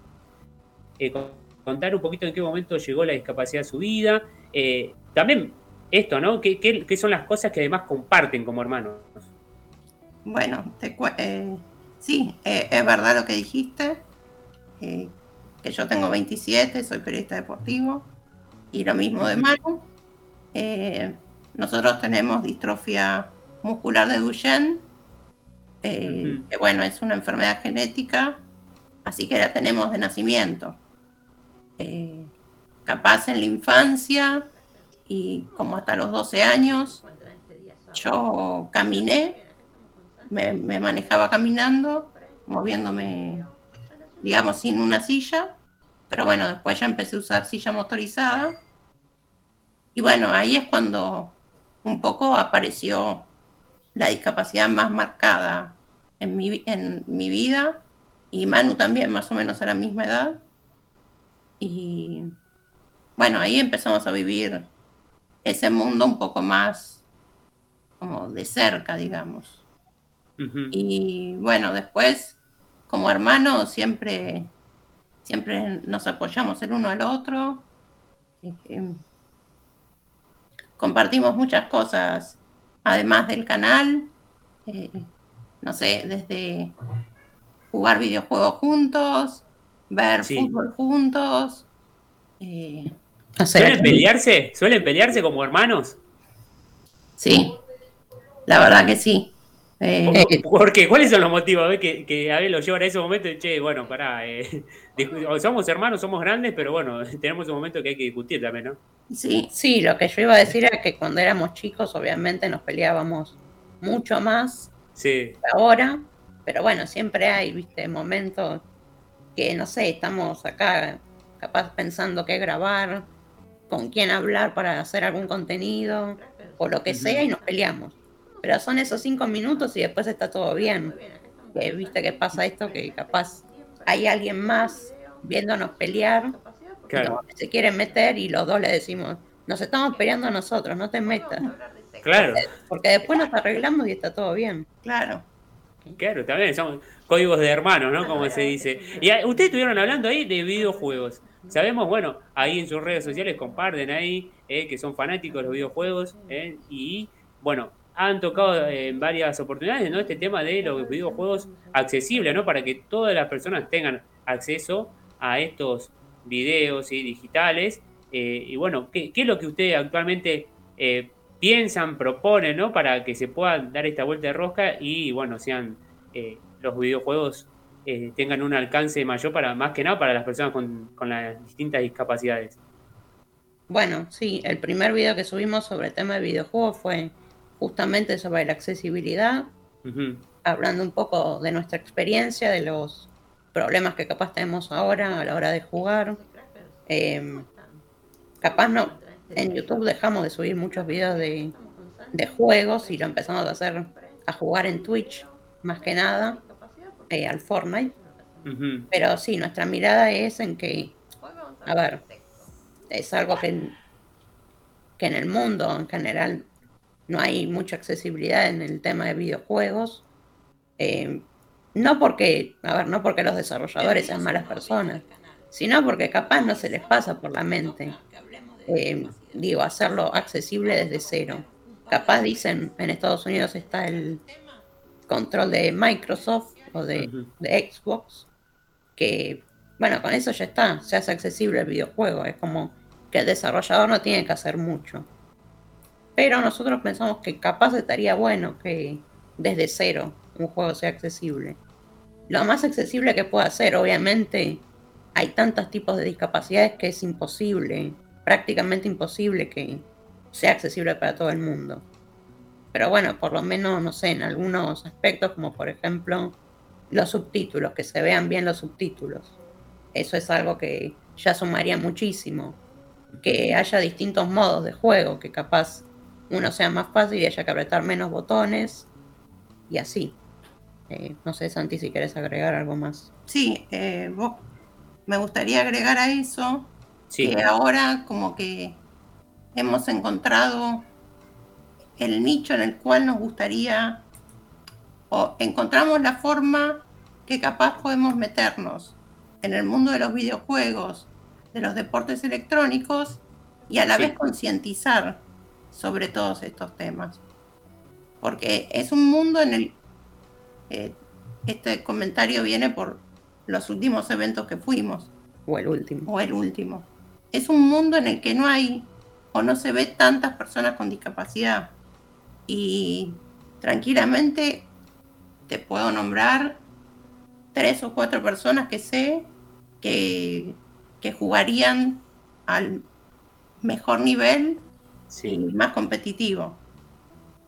con- contar un poquito en qué momento llegó la discapacidad a su vida. También esto, ¿no? ¿Qué, son las cosas que además comparten como hermanos? Bueno, te sí, es verdad lo que dijiste, eh, que yo tengo 27, soy periodista deportivo, y lo mismo de Manu. Eh, nosotros tenemos distrofia muscular de Duchenne, eh, que bueno, es una enfermedad genética, así que la tenemos de nacimiento. Eh, capaz en la infancia y como hasta los 12 años, yo caminé me, me manejaba caminando, moviéndome, digamos, sin una silla, pero bueno, después ya empecé a usar silla motorizada. Y bueno, ahí es cuando un poco apareció la discapacidad más marcada en mi, en mi vida, y Manu también, más o menos a la misma edad. Y bueno, ahí empezamos a vivir ese mundo un poco más como de cerca, digamos. Y bueno, después, como hermanos, siempre, siempre nos apoyamos el uno al otro. Compartimos muchas cosas, además del canal. eh, no sé, desde jugar videojuegos juntos, ver Sí. fútbol juntos. eh, no sé, ¿Suelen pelearse? ¿Suelen pelearse como hermanos? Sí, la verdad que sí. Eh, ¿Por, por qué? ¿Cuáles son los motivos? ¿Ves? Que, que a ver lo llevan a ese momento che, bueno, pará, eh, somos hermanos, somos grandes, pero bueno, tenemos un momento que hay que discutir también, ¿no? Sí, sí, lo que yo iba a decir era que cuando éramos chicos obviamente nos peleábamos mucho más Sí, que ahora, pero bueno, siempre hay, viste, momentos que, no sé, estamos acá capaz pensando qué grabar, con quién hablar para hacer algún contenido, o lo que sea, y nos peleamos. Pero son esos cinco minutos y después está todo bien. Viste que pasa esto, que capaz hay alguien más viéndonos pelear claro, que se quieren meter y los dos le decimos, nos estamos peleando nosotros, no te metas. claro, Porque después nos arreglamos y está todo bien. Claro. claro, también son códigos de hermanos, ¿no? Como se dice. Y ah, ustedes estuvieron hablando ahí de videojuegos. Sabemos, bueno, ahí en sus redes sociales comparten ahí eh, que son fanáticos de los videojuegos eh, y, bueno, han tocado eh, en varias oportunidades, ¿no? Este tema de los videojuegos accesibles, ¿no? Para que todas las personas tengan acceso a estos videos ¿sí? digitales. Eh, y bueno, ¿qué, es lo que ustedes actualmente eh, piensan, proponen, ¿no? Para que se puedan dar esta vuelta de rosca y, bueno, sean eh, los videojuegos tengan un alcance mayor para, más que nada, para las personas con, con las distintas discapacidades. Bueno, sí, el primer video que subimos sobre el tema de videojuegos fue justamente sobre la accesibilidad, hablando un poco de nuestra experiencia, de los problemas que capaz tenemos ahora a la hora de jugar. Eh, capaz no, en YouTube dejamos de subir muchos videos de, de juegos y lo empezamos a hacer a jugar en Twitch, más que nada, eh, al Fortnite. Pero sí, nuestra mirada es en que, a ver, es algo que, que en el mundo en general no hay mucha accesibilidad en el tema de videojuegos. Eh, no porque, a ver, no porque los desarrolladores sean malas personas, sino porque capaz no se les pasa por la mente, eh, digo, hacerlo accesible desde cero. Capaz dicen, en Estados Unidos está el control de Microsoft o de, de Xbox, que, bueno, con eso ya está, se hace accesible el videojuego, es como que el desarrollador no tiene que hacer mucho. Pero nosotros pensamos que capaz estaría bueno que desde cero un juego sea accesible. Lo más accesible que pueda ser, obviamente, hay tantos tipos de discapacidades que es imposible, prácticamente imposible que sea accesible para todo el mundo. Pero bueno, por lo menos, no sé, en algunos aspectos, como por ejemplo los subtítulos, que se vean bien los subtítulos. Eso es algo que ya sumaría muchísimo. Que haya distintos modos de juego, que capaz uno sea más fácil y haya que apretar menos botones y así. Eh, no sé, Santi, si quieres agregar algo más. Sí, eh, vos- me gustaría agregar a eso Sí, que ahora como que hemos encontrado el nicho en el cual nos gustaría o encontramos la forma que capaz podemos meternos en el mundo de los videojuegos, de los deportes electrónicos y a la Sí. vez concientizar sobre todos estos temas. Porque es un mundo en el... eh, este comentario viene por los últimos eventos que fuimos O el último. o el último. Es un mundo en el que no hay o no se ve tantas personas con discapacidad. Y tranquilamente te puedo nombrar tres o cuatro personas que sé que, que jugarían al mejor nivel sí, más competitivo.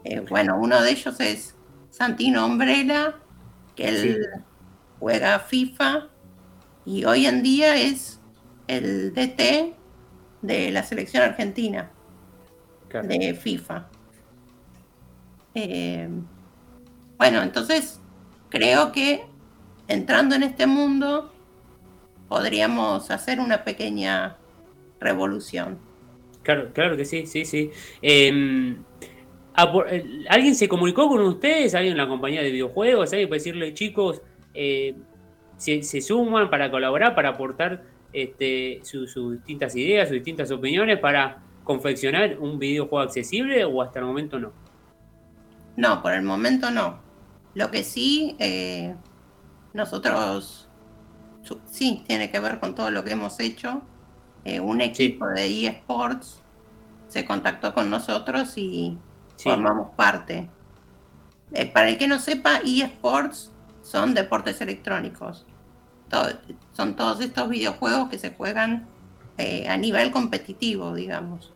Eh, bueno, uno de ellos es Santino Umbrella, que él juega FIFA y hoy en día es el DT de la selección argentina claro. de FIFA. Eh, bueno, entonces creo que entrando en este mundo podríamos hacer una pequeña revolución. Claro, claro que sí, sí, sí. Por- eh, ¿Alguien se comunicó con ustedes? ¿Alguien en la compañía de videojuegos? ¿Alguien para decirle, chicos, eh, se, suman para colaborar, para aportar este, su- sus distintas ideas, sus distintas opiniones para confeccionar un videojuego accesible o hasta el momento no? No, por el momento no. Lo que sí, eh, nosotros, sí, tiene que ver con todo lo que hemos hecho. Eh, un equipo de eSports se contactó con nosotros y Sí, formamos parte. Eh, para el que no sepa, eSports son deportes electrónicos. Son todos estos videojuegos que se juegan eh, a nivel competitivo, digamos.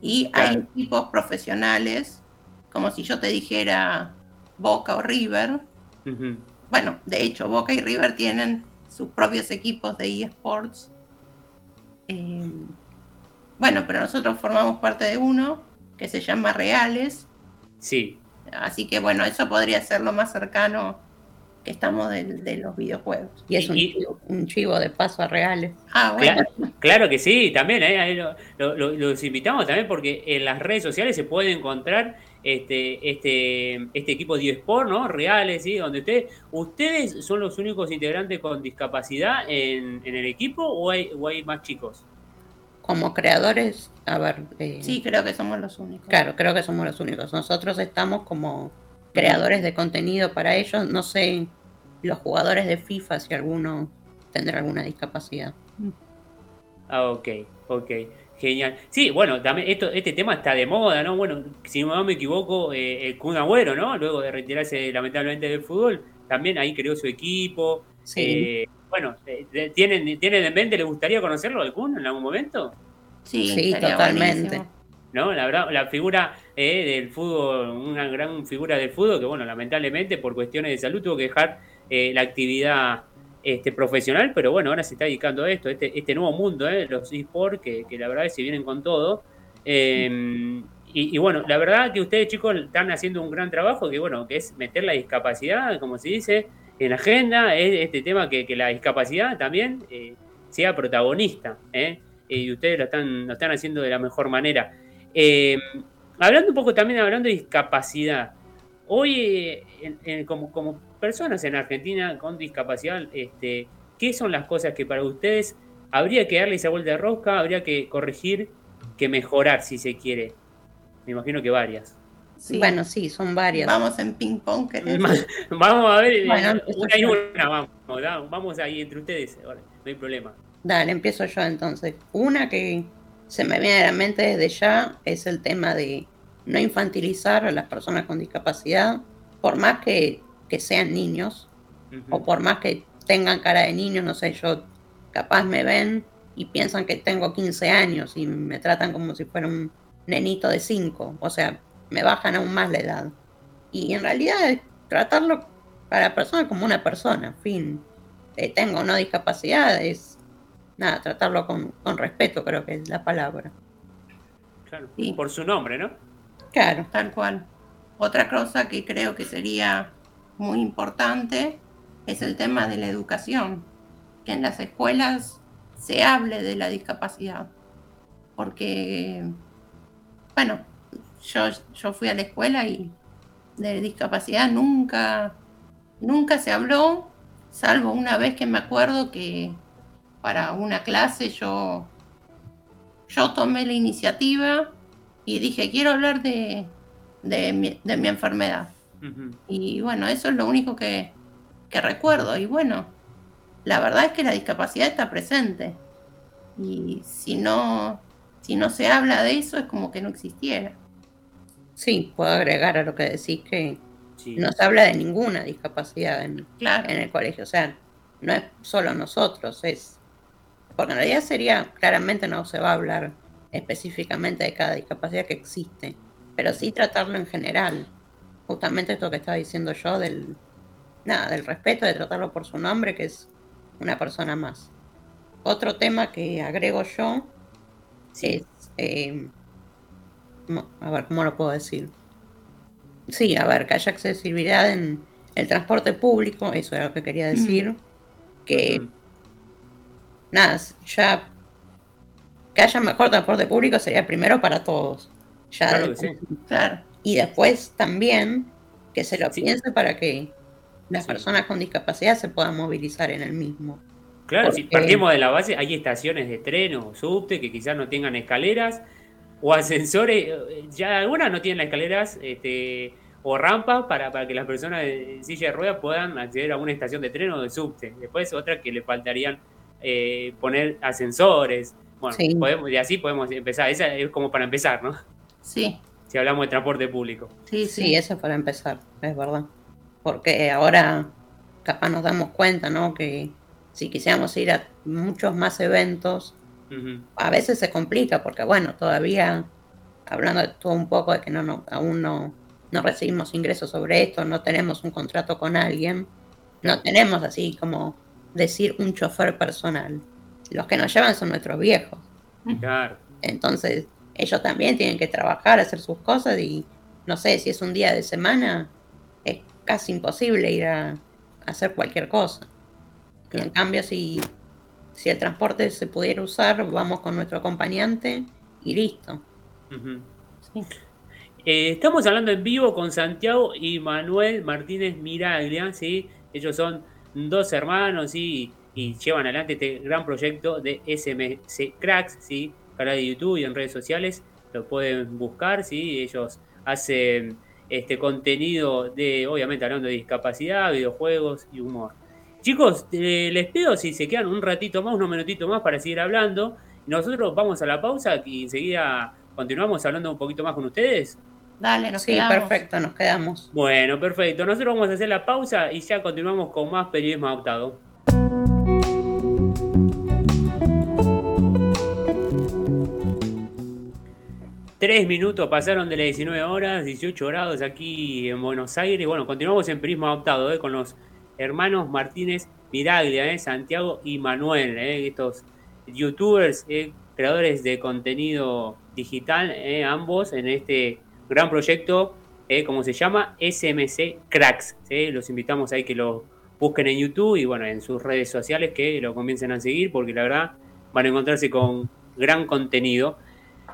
Y hay equipos profesionales, como si yo te dijera Boca o River. Bueno, de hecho, Boca y River tienen sus propios equipos de eSports. Eh, bueno, pero nosotros formamos parte de uno que se llama Reales. sí, Así que bueno, eso podría ser lo más cercano que estamos de, de los videojuegos. Y es un, Y- chivo, un chivo de paso a reales. Ah, bueno, Claro, claro que sí, también, eh, lo- lo- los invitamos también porque en las redes sociales se puede encontrar este, este, este equipo de eSport, ¿no? Reales, ¿sí? Donde ustedes, ¿ustedes son los únicos integrantes con discapacidad en, en el equipo o hay, o hay más chicos? Como creadores, a ver, eh, sí, creo que somos los únicos. claro, creo que somos los únicos. Nosotros estamos como creadores de contenido para ellos. No sé, los jugadores de FIFA, si alguno tendrá alguna discapacidad. Ah, ok, ok, genial. Sí, bueno, también esto, este tema está de moda, ¿no? Bueno, si no me equivoco, eh, el Kun Agüero, ¿no? Luego de retirarse lamentablemente del fútbol, también ahí creó su equipo. Sí. Eh, bueno, eh, de- ¿tienen, ¿tienen en mente, le gustaría conocerlo al Kun en algún momento? Sí, Sí, totalmente. buenísimo. ¿No? La verdad, la figura eh, del fútbol, una gran figura del fútbol que, bueno, lamentablemente por cuestiones de salud tuvo que dejar eh, la actividad este, profesional, pero bueno, ahora se está dedicando a esto, este, este nuevo mundo, ¿eh? los eSports, que, que la verdad es que vienen con todo. Eh, y, bueno, la verdad que ustedes chicos están haciendo un gran trabajo, que bueno, que es meter la discapacidad, como se dice, en la agenda, es este tema que, que la discapacidad también eh, sea protagonista, ¿eh? y ustedes lo están, lo están haciendo de la mejor manera. Eh, hablando un poco también, hablando de discapacidad, hoy como, como personas en Argentina con discapacidad, este, ¿qué son las cosas que para ustedes habría que darle esa vuelta de rosca, habría que corregir, que mejorar si se quiere? Me imagino que varias. Sí. Bueno, sí, son varias. Vamos en ping pong. vamos a ver, bueno, una y una, vamos, vamos ahí entre ustedes, no hay problema. Dale, empiezo yo entonces. Una que se me viene a la mente desde ya es el tema de no infantilizar a las personas con discapacidad, por más que, que sean niños, uh -huh. o por más que tengan cara de niños, no sé, yo capaz me ven y piensan que tengo 15 años y me tratan como si fuera un nenito de 5, o sea, me bajan aún más la edad. Y en realidad es tratarlo a la persona como una persona, fin. Eh, tengo una discapacidad, es nada, tratarlo con, con, respeto, creo que es la palabra. Claro, sí. por su nombre, ¿no? Claro, tal cual. Otra cosa que creo que sería muy importante es el tema de la educación, que en las escuelas se hable de la discapacidad, porque, bueno, yo, yo fui a la escuela y de discapacidad nunca, nunca se habló, salvo una vez que me acuerdo que para una clase yo, yo tomé la iniciativa y dije, quiero hablar de, de, mi, de mi enfermedad. Uh -huh. Y bueno, eso es lo único que, que recuerdo. Y bueno, la verdad es que la discapacidad está presente. Y si no, si no se habla de eso, es como que no existiera. Sí, puedo agregar a lo que decís que sí. no se habla de ninguna discapacidad en, claro. en el colegio. O sea, no es solo nosotros, es. Porque en realidad sería, claramente no se va a hablar específicamente de cada discapacidad que existe, pero sí tratarlo en general. Justamente esto que estaba diciendo yo del. Nada, del respeto, de tratarlo por su nombre, que es una persona más. Otro tema que agrego yo es. Eh, a ver, ¿cómo lo puedo decir? Sí, a ver, que haya accesibilidad en el transporte público, eso era lo que quería decir. Mm. Que, mm. nada, ya que haya mejor transporte público sería primero para todos. Ya claro, después, sí. claro. Y después también que se lo piense para que las personas con discapacidad se puedan movilizar en el mismo. Claro, Porque... si partimos de la base, hay estaciones de tren o subte que quizás no tengan escaleras o ascensores, ya algunas no tienen las escaleras este, o rampas para, para, que las personas de silla de ruedas puedan acceder a una estación de tren o de subte. Después otras que le faltarían eh, poner ascensores. Bueno, sí. podemos, y así podemos empezar. Esa es como para empezar, ¿no? Sí. Si hablamos de transporte público. Sí, sí, eso es para empezar, es verdad. Porque ahora capaz nos damos cuenta, ¿no? Que si quisiéramos ir a muchos más eventos, a veces se complica porque, bueno, todavía, hablando de todo un poco de que no, no aún no, no, recibimos ingresos sobre esto, no tenemos un contrato con alguien, no tenemos así como decir un chofer personal. Los que nos llevan son nuestros viejos. Claro. Entonces, ellos también tienen que trabajar, hacer sus cosas y, no sé, si es un día de semana, es casi imposible ir a, a hacer cualquier cosa. Y en cambio, si si el transporte se pudiera usar, vamos con nuestro acompañante y listo. Uh -huh. sí. eh, estamos hablando en vivo con Santiago y Manuel Martínez Miraglia, ¿sí? Ellos son dos hermanos ¿sí? y llevan adelante este gran proyecto de SMC Cracks, ¿sí? Canal de YouTube y en redes sociales, lo pueden buscar, ¿sí? Ellos hacen este contenido de, obviamente hablando de discapacidad, videojuegos y humor. Chicos, eh, les pido si se quedan un ratito más, unos minutitos más para seguir hablando. Nosotros vamos a la pausa y enseguida continuamos hablando un poquito más con ustedes. Dale, nos sí, quedamos. perfecto, nos quedamos. Bueno, perfecto. Nosotros vamos a hacer la pausa y ya continuamos con más periodismo adoptado. Tres minutos pasaron de las 19 horas, 18 grados aquí en Buenos Aires. Bueno, continuamos en periodismo adoptado ¿eh? con los hermanos Martínez Miraglia, ¿eh? Santiago y Manuel, ¿eh? estos youtubers, ¿eh? creadores de contenido digital, ¿eh? ambos en este gran proyecto, ¿eh? como se llama, SMC Cracks. Los invitamos ahí que lo busquen en YouTube y bueno, en sus redes sociales que lo comiencen a seguir porque la verdad van a encontrarse con gran contenido.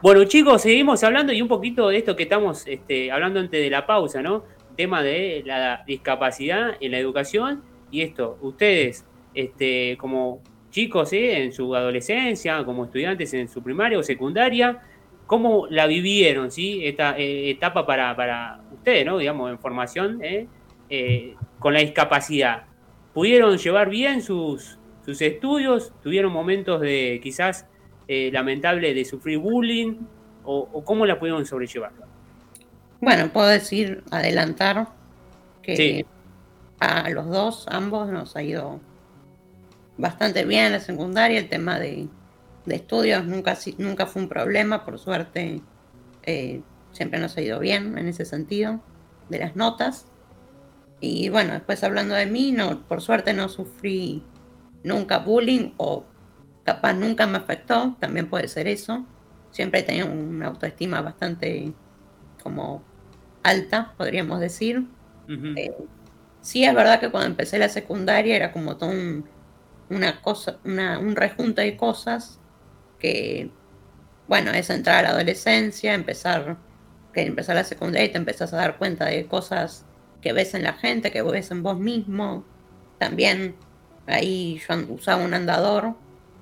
Bueno, chicos, seguimos hablando y un poquito de esto que estamos este, hablando antes de la pausa, ¿no? Tema de la discapacidad en la educación y esto, ustedes, este, como chicos ¿eh? en su adolescencia, como estudiantes en su primaria o secundaria, ¿cómo la vivieron, ¿sí? Esta eh, etapa para, para ustedes, ¿no? Digamos, en formación ¿eh? Eh, con la discapacidad. ¿Pudieron llevar bien sus, sus estudios? ¿Tuvieron momentos de quizás eh, lamentable de sufrir bullying? ¿O, o cómo la pudieron sobrellevar? Bueno, puedo decir, adelantar que Sí. a los dos, ambos, nos ha ido bastante bien en la secundaria. El tema de, de estudios nunca, nunca fue un problema, por suerte eh, siempre nos ha ido bien en ese sentido, de las notas. Y bueno, después hablando de mí, no, por suerte no sufrí nunca bullying o capaz nunca me afectó, también puede ser eso. Siempre he tenido una autoestima bastante como alta, podríamos decir. Eh, sí es verdad que cuando empecé la secundaria era como todo un, una cosa, una, un rejunte de cosas que, bueno, es entrar a la adolescencia, empezar, que empezar la secundaria y te empezás a dar cuenta de cosas que ves en la gente, que ves en vos mismo. También ahí yo usaba un andador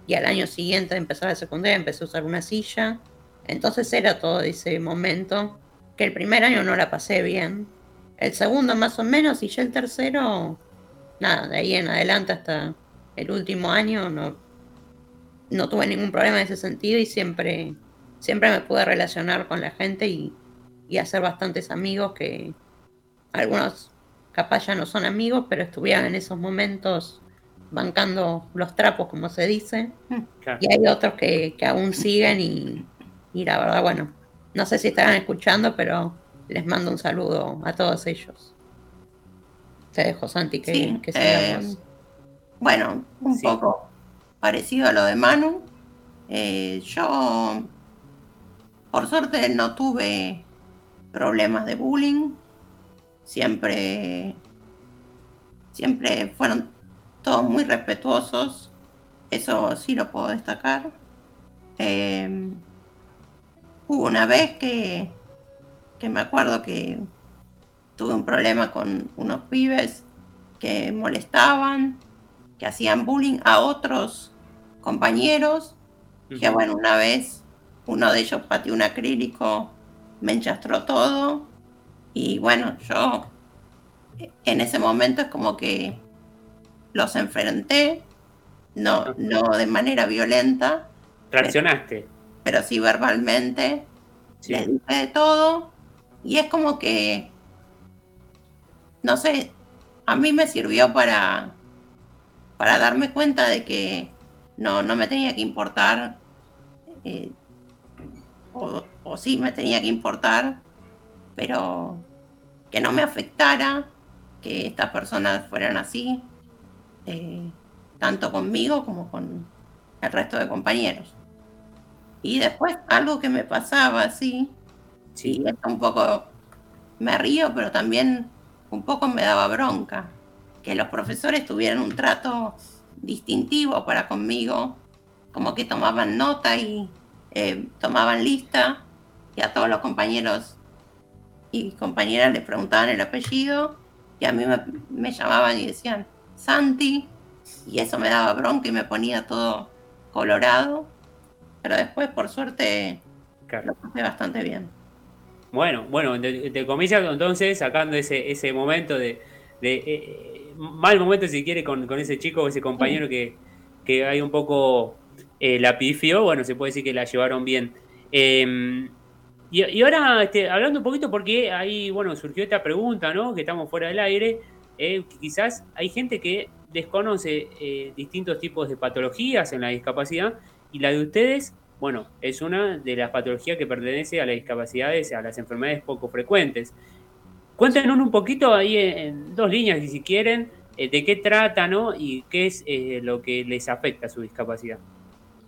y al año siguiente de empezar la secundaria empecé a usar una silla. Entonces era todo ese momento que el primer año no la pasé bien, el segundo más o menos y ya el tercero, nada, de ahí en adelante hasta el último año no, no tuve ningún problema en ese sentido y siempre, siempre me pude relacionar con la gente y, y hacer bastantes amigos que algunos capaz ya no son amigos, pero estuvieron en esos momentos bancando los trapos, como se dice. Claro. Y hay otros que, que aún siguen y, y la verdad, bueno, no sé si estarán escuchando, pero les mando un saludo a todos ellos. Te dejo, Santi, que, Sí, que eh, sigamos. Bueno, un Sí. poco parecido a lo de Manu. Eh, yo, por suerte, no tuve problemas de bullying. Siempre, siempre fueron todos muy respetuosos. Eso sí lo puedo destacar. Eh, hubo una vez que, que me acuerdo que tuve un problema con unos pibes que molestaban, que hacían bullying a otros compañeros. Que bueno, una vez uno de ellos pateó un acrílico, me enchastró todo. Y bueno, yo en ese momento es como que los enfrenté, no, no de manera violenta, Reaccionaste. pero sí verbalmente. Sí. Les dije de todo. Y es como que, no sé, a mí me sirvió para, para darme cuenta de que no, no me tenía que importar, eh, o, o sí me tenía que importar, pero que no me afectara que estas personas fueran así, eh, tanto conmigo como con el resto de compañeros. Y después algo que me pasaba así, Sí. esto un poco me río, pero también un poco me daba bronca. Que los profesores tuvieran un trato distintivo para conmigo, como que tomaban nota y eh, tomaban lista, y a todos los compañeros y compañeras les preguntaban el apellido, y a mí me, me llamaban y decían Santi, y eso me daba bronca y me ponía todo colorado, pero después, por suerte, Claro. lo pasé bastante bien. Bueno, bueno, entre, comillas, entonces, sacando ese, ese momento de, de, eh, mal momento si quiere con, con ese chico o ese compañero que, que hay un poco eh, la pifió, bueno, se puede decir que la llevaron bien. Eh, y, y ahora, este, hablando un poquito, porque ahí, bueno, surgió esta pregunta, ¿no? Que estamos fuera del aire, eh, quizás hay gente que desconoce eh, distintos tipos de patologías en la discapacidad y la de ustedes, bueno, es una de las patologías que pertenece a las discapacidades, a las enfermedades poco frecuentes. Cuéntenos un poquito ahí en, en dos líneas, si quieren, eh, de qué trata, ¿no? Y qué es eh, lo que les afecta a su discapacidad.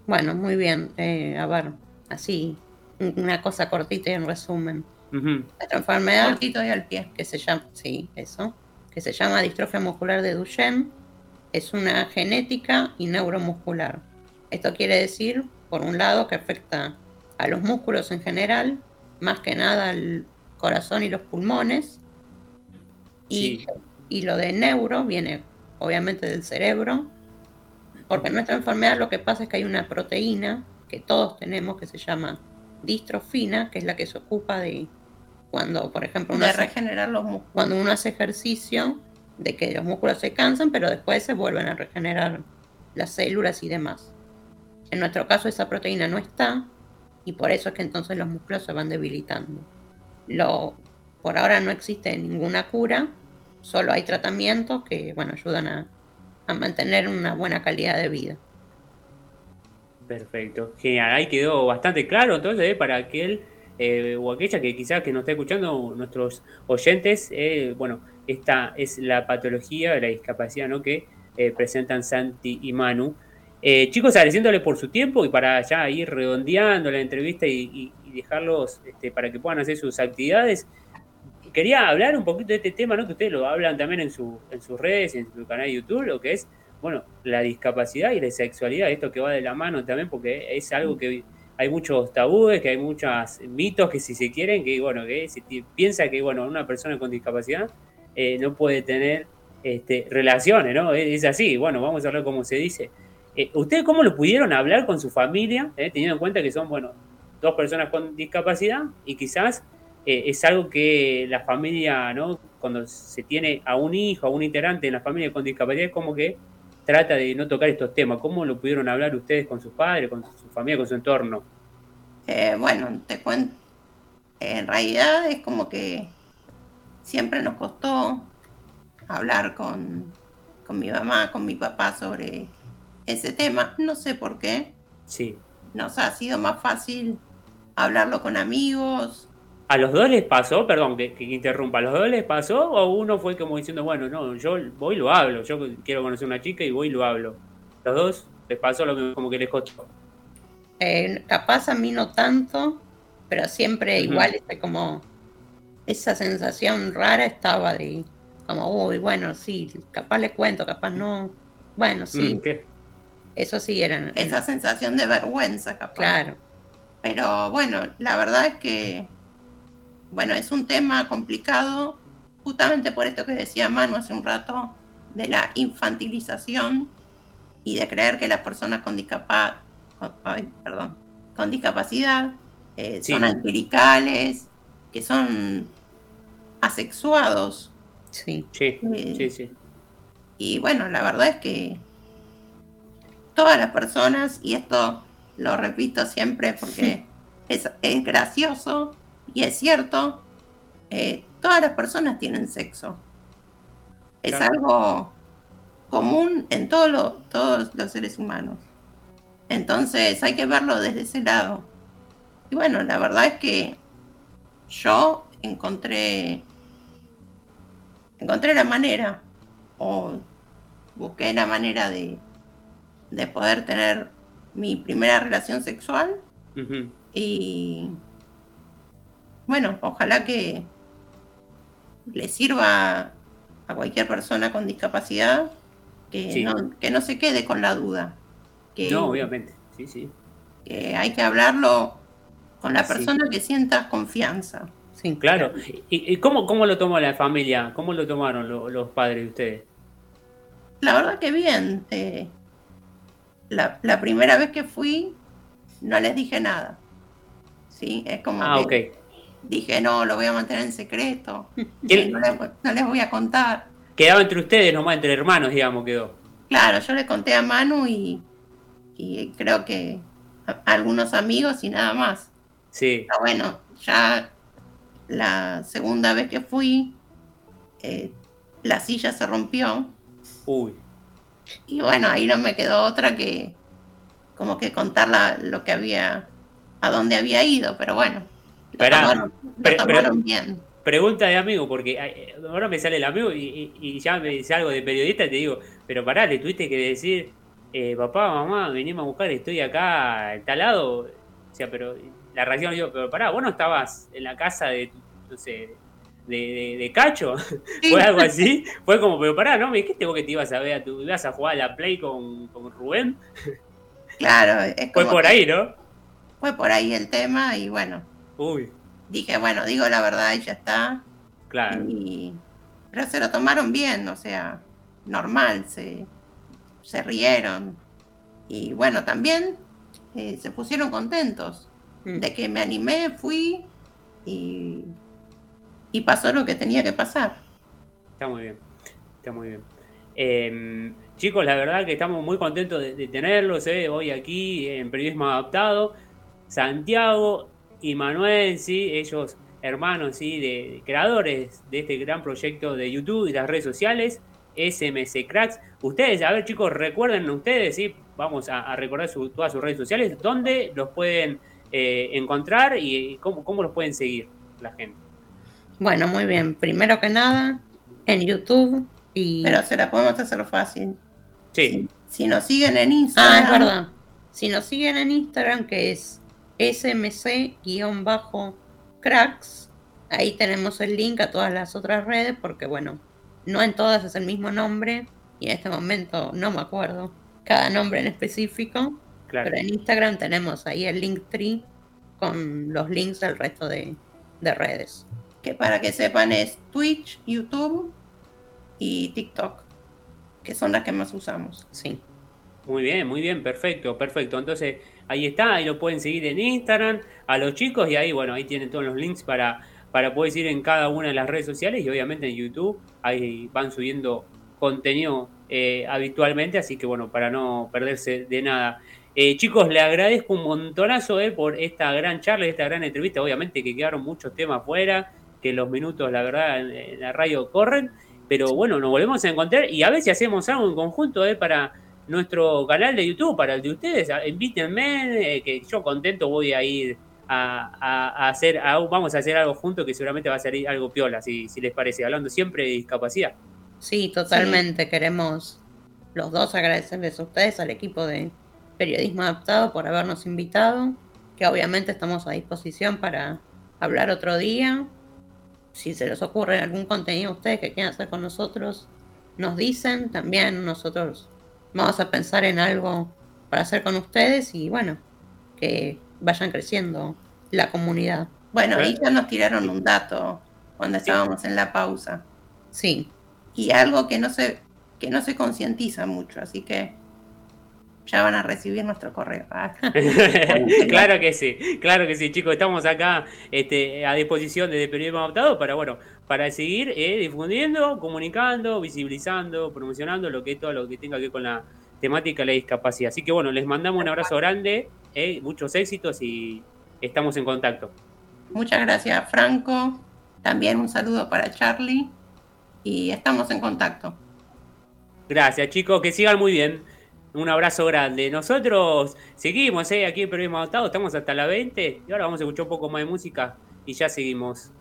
Bueno, muy bien. Eh, a ver, así, una cosa cortita y en resumen. Nuestra enfermedad Cortito y al pie. que se llama, sí, eso, que se llama distrofia muscular de Duchenne, es una genética y neuromuscular. Esto quiere decir, por un lado, que afecta a los músculos en general, más que nada al corazón y los pulmones, y, Sí. y lo de neuro viene obviamente del cerebro, porque en nuestra enfermedad lo que pasa es que hay una proteína que todos tenemos que se llama distrofina, que es la que se ocupa de cuando, por ejemplo, uno De hace- regenerar los músculos. cuando uno hace ejercicio, de que los músculos se cansan, pero después se vuelven a regenerar las células y demás. En nuestro caso esa proteína no está y por eso es que entonces los músculos se van debilitando. Lo, por ahora no existe ninguna cura, solo hay tratamientos que bueno, ayudan a, a mantener una buena calidad de vida. Perfecto, genial. Ahí quedó bastante claro entonces eh, para aquel eh, o aquella que quizás que nos está escuchando nuestros oyentes. eh, bueno, esta es la patología de la discapacidad ¿no? que eh, presentan Santi y Manu. Chicos, agradeciéndole por su tiempo y para ya ir redondeando la entrevista y, dejarlos este, para que puedan hacer sus actividades. Quería hablar un poquito de este tema, ¿no? Que ustedes lo hablan también en, en sus redes, en su canal de YouTube, lo que es bueno, la discapacidad y la sexualidad, esto que va de la mano también, porque es algo que hay muchos tabúes, que hay muchos mitos que si se quieren, que bueno, que se piensa que bueno, una persona con discapacidad eh, no puede tener este, relaciones, ¿no? Es, así, bueno, vamos a hablar como se dice. Eh, ¿Ustedes cómo lo pudieron hablar con su familia, eh, teniendo en cuenta que son, bueno, dos personas con discapacidad y quizás eh, es algo que la familia, ¿no? Cuando se tiene a un hijo, a un integrante en la familia con discapacidad, es como que trata de no tocar estos temas. ¿Cómo lo pudieron hablar ustedes con sus padres, con su familia, con su entorno? Eh, bueno, te cuento. En realidad es como que siempre nos costó hablar con, con mi mamá, con mi papá sobre ese tema. No sé por qué. Sí. Nos ha sido más fácil hablarlo con amigos. ¿A los dos les pasó, perdón que, que interrumpa, ¿a los dos les pasó o uno fue como diciendo, bueno, no, yo voy y lo hablo, yo quiero conocer una chica y voy y lo hablo? ¿Los dos les pasó lo mismo, como que les costó? Eh, capaz a mí no tanto, pero siempre igual este, como esa sensación rara estaba de como, uy, bueno, sí, capaz le cuento, capaz no. Bueno, sí, Mm, ¿qué? eso sí eran. Esa sensación de vergüenza, capaz. Claro, Pero bueno, la verdad es que, bueno, es un tema complicado, justamente por esto que decía Manu hace un rato, de la infantilización y de creer que las personas con, discapa- con- ay, perdón, con discapacidad eh, Sí. son angelicales, que son asexuados. sí. Sí, Eh, sí, sí. Y bueno, la verdad es que todas las personas, y esto lo repito siempre porque es, es gracioso y es cierto, eh, todas las personas tienen sexo. Es Claro. algo común en todo lo- todos los seres humanos. Entonces hay que verlo desde ese lado. Y bueno, la verdad es que yo encontré encontré la manera o busqué la manera de, de poder tener mi primera relación sexual y bueno, ojalá que le sirva a cualquier persona con discapacidad que, Sí. no, que no se quede con la duda. Que, No, obviamente, sí, sí. que hay que hablarlo con la Sí. persona que sienta confianza. Sí, Claro. ¿Y, y cómo, cómo lo tomó la familia? ¿Cómo lo tomaron lo- los padres de ustedes? La verdad que bien. eh, la, la primera vez que fui, no les dije nada. Sí, es como Ah, ok. que dije, no, lo voy a mantener en secreto. ¿Quién- No les, no les voy a contar. Quedaba entre ustedes nomás, entre hermanos, digamos, quedó. Claro, yo le conté a Manu y, y creo que a, a algunos amigos y nada más. Sí. Pero bueno, ya la segunda vez que fui, eh, la silla se rompió. Uy. Y bueno, ahí no me quedó otra que como que contar la- lo que había, a dónde había ido, pero bueno, tomaron pero- bien. pregunta de amigo, porque eh, ahora me sale el amigo y, y- y ya me dice algo de periodista y te digo, pero pará, le tuviste que decir, eh, papá, mamá, venimos a buscar, estoy acá en tal lado. O sea, pero la reacción, digo, pero pará, vos no estabas en la casa de, no sé, de, de- de Cacho, fue algo así, fue como, pero pará, ¿no? Me dijiste vos que te ibas a ver, tu, ibas a jugar a la Play con, con Rubén, Claro, es fue como por que ahí, ¿no? Fue por ahí el tema y bueno, Uy, dije, bueno, digo la verdad y ya está. claro. Y, pero se lo tomaron bien, o sea, normal, se, se rieron. Y bueno, también eh, se pusieron contentos Mm. de que me animé, fui y, y pasó lo que tenía que pasar. Está muy bien, está muy bien. Eh, chicos, la verdad que estamos muy contentos de, de tenerlos eh, hoy aquí en Periodismo Adaptado. Santiago y Manuel, sí, ellos hermanos, sí, de, de creadores de este gran proyecto de YouTube y las redes sociales, SMC Cracks. Ustedes, a ver chicos, recuerden ustedes, sí, vamos a, a recordar su- todas sus redes sociales, dónde los pueden eh, encontrar y cómo, cómo los pueden seguir la gente. Bueno, muy bien. Primero que nada, en YouTube y... Pero se la podemos hacer fácil. Sí, Si nos siguen en Instagram, Ah, es verdad. Si nos siguen en Instagram, que es smc-cracks, ahí tenemos el link a todas las otras redes, porque bueno, no en todas es el mismo nombre, y en este momento no me acuerdo cada nombre en específico, claro. pero en Instagram tenemos ahí el link tree con los links del resto de, de redes. que para que sepan es Twitch, YouTube y TikTok, que son las que más usamos. Sí. Muy bien, muy bien, perfecto, perfecto. Entonces, ahí está, ahí lo pueden seguir en Instagram a los chicos y ahí, bueno, ahí tienen todos los links para, para poder seguir en cada una de las redes sociales y obviamente en YouTube, ahí van subiendo contenido eh, habitualmente, así que bueno, para no perderse de nada. Eh, chicos, le agradezco un montonazo eh, por esta gran charla, esta gran entrevista. Obviamente que quedaron muchos temas fuera, que los minutos, la verdad, en, en la radio corren, pero bueno, nos volvemos a encontrar y a ver si hacemos algo en conjunto eh, para nuestro canal de YouTube, para el de ustedes. A- Invítenme, eh, que yo contento voy a ir a, a- a hacer, a- vamos a hacer algo juntos que seguramente va a salir algo piola, si, si les parece, hablando siempre de discapacidad. Sí, totalmente. Queremos los dos agradecerles a ustedes, al equipo de Periodismo Adaptado, por habernos invitado, que obviamente estamos a disposición para hablar otro día. Si se les ocurre algún contenido a ustedes que quieran hacer con nosotros, nos dicen. También nosotros vamos a pensar en algo para hacer con ustedes y bueno, que vayan creciendo la comunidad. Bueno, ahí ya nos tiraron un dato cuando estábamos en la pausa. Sí, Y algo que no se, que no se concientiza mucho, así que ya van a recibir nuestro correo. Ah. claro que sí, claro que sí, chicos, estamos acá este, a disposición de Periodismo Adaptado para, bueno, para seguir eh, difundiendo, comunicando, visibilizando, promocionando lo que todo lo que tenga que ver con la temática de la discapacidad. Así que bueno, les mandamos un abrazo grande, eh, muchos éxitos y estamos en contacto. Muchas gracias, Franco. También un saludo para Charlie. Y estamos en contacto. Gracias, chicos, que sigan muy bien. Un abrazo grande. Nosotros seguimos eh, aquí en Periodismo Adaptado, estamos hasta la 20 y ahora vamos a escuchar un poco más de música y ya seguimos.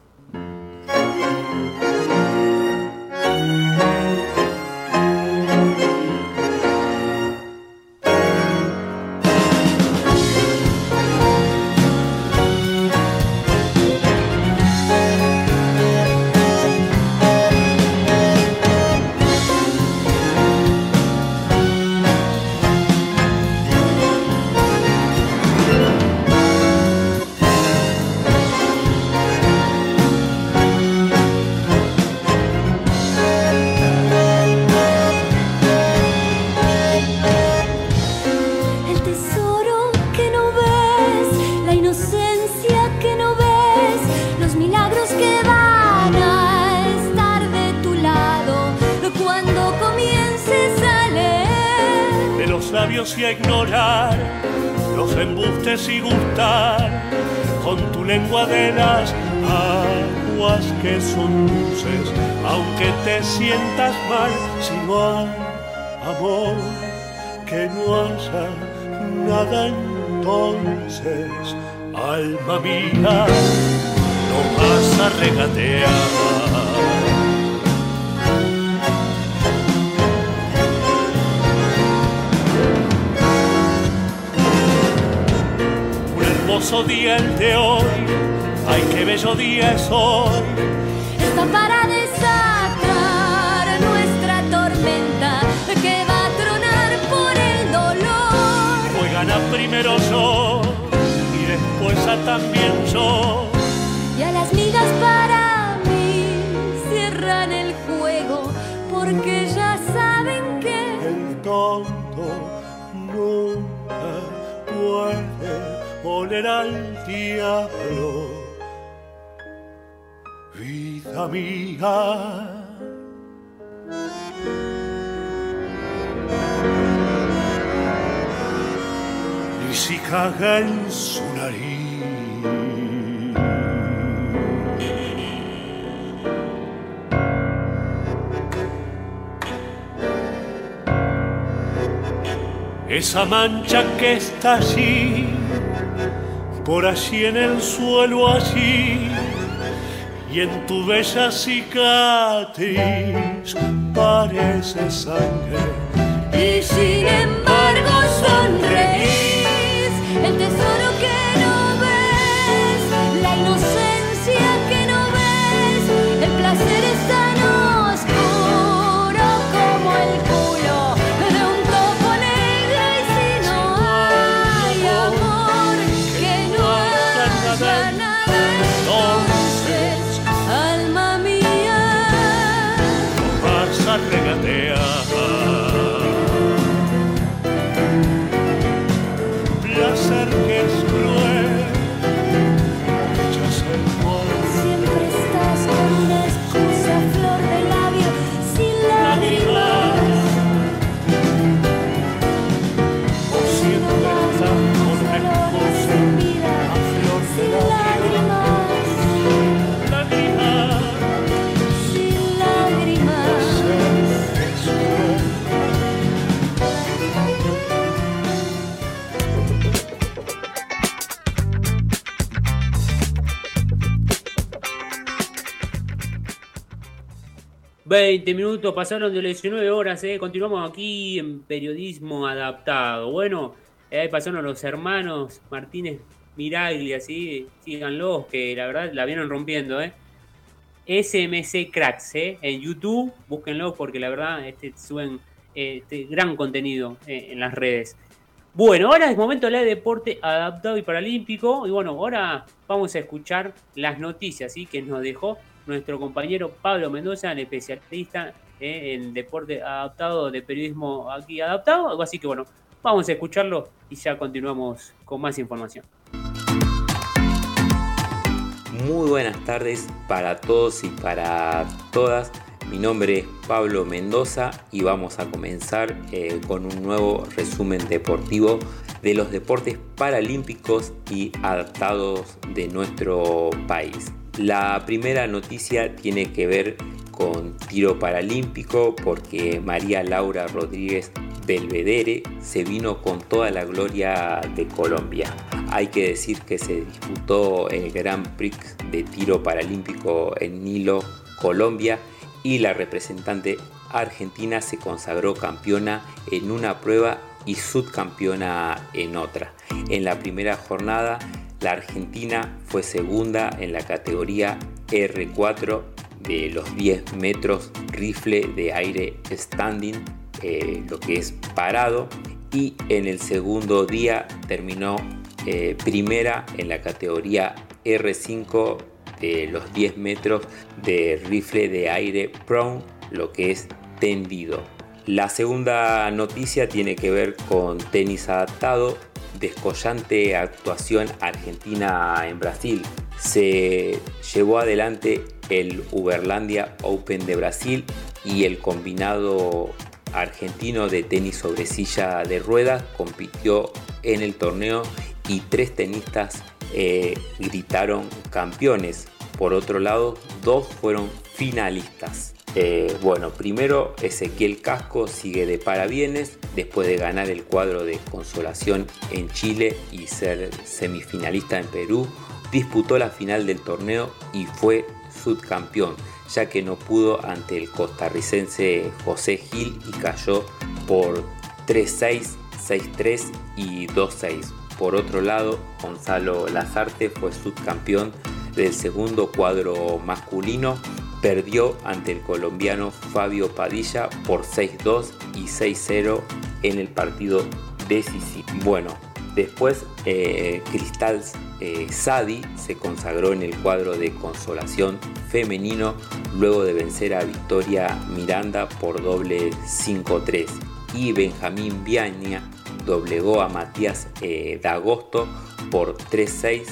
Sientas mal, si no hay amor, que no haya nada entonces, alma mía, no vas a regatear. Un hermoso día el de hoy, ay qué bello día es hoy. Está para primero yo y después a también yo. Y a las migas para mí cierran el juego porque ya saben que El tonto nunca puede oler al diablo. Vida mía. Si caga en su nariz. Esa mancha que está allí, por allí en el suelo allí, y en tu bella cicatriz parece sangre. y sin embargo sonreís el tesoro 20 minutos pasaron de las 19 horas, eh. continuamos aquí en periodismo adaptado. Bueno, eh, ahí pasaron los hermanos Martínez Miragli, así, síganlos, que la verdad la vieron rompiendo. Eh. SMC Cracks, eh. en YouTube, búsquenlo porque la verdad este, suben eh, este, gran contenido en las redes. Bueno, ahora es momento de de deporte adaptado y paralímpico. Y bueno, ahora vamos a escuchar las noticias que nos dejó nuestro compañero Pablo Mendoza, el especialista eh, en deporte adaptado, de periodismo aquí adaptado. Así que bueno, vamos a escucharlo y ya continuamos con más información. Muy buenas tardes para todos y para todas. Mi nombre es Pablo Mendoza y vamos a comenzar eh, con un nuevo resumen deportivo de los deportes paralímpicos y adaptados de nuestro país. La primera noticia tiene que ver con tiro paralímpico porque María Laura Rodríguez Belvedere se vino con toda la gloria de Colombia. Hay que decir que se disputó el Grand Prix de tiro paralímpico en Nilo, Colombia, y la representante argentina se consagró campeona en una prueba y subcampeona en otra. En la primera jornada, la Argentina fue segunda en la categoría R4 de los 10 metros rifle de aire standing, eh, lo que es parado, y en el segundo día terminó eh, primera en la categoría R5 de los 10 metros de rifle de aire prone, lo que es tendido. La segunda noticia tiene que ver con tenis adaptado, descollante actuación argentina en Brasil. Se llevó adelante el Uberlandia Open de Brasil y el combinado argentino de tenis sobre silla de ruedas compitió en el torneo y tres tenistas eh, gritaron campeones. Por otro lado, dos fueron finalistas. Eh, bueno, primero Ezequiel Casco sigue de parabienes después de ganar el cuadro de consolación en Chile y ser semifinalista en Perú. disputó la final del torneo y fue subcampeón, ya que no pudo ante el costarricense José Gil y cayó por 3-6, 6-3 y 2-6. Por otro lado, Gonzalo Lazarte fue subcampeón del segundo cuadro masculino, perdió ante el colombiano Fabio Padilla por 6-2 y 6-0 en el partido decisivo. Bueno, después eh, Cristal eh, Sadi se consagró en el cuadro de consolación femenino luego de vencer a Victoria Miranda por doble 5-3 y Benjamín Viaña doblegó a Matías eh, Dagosto por 3-6,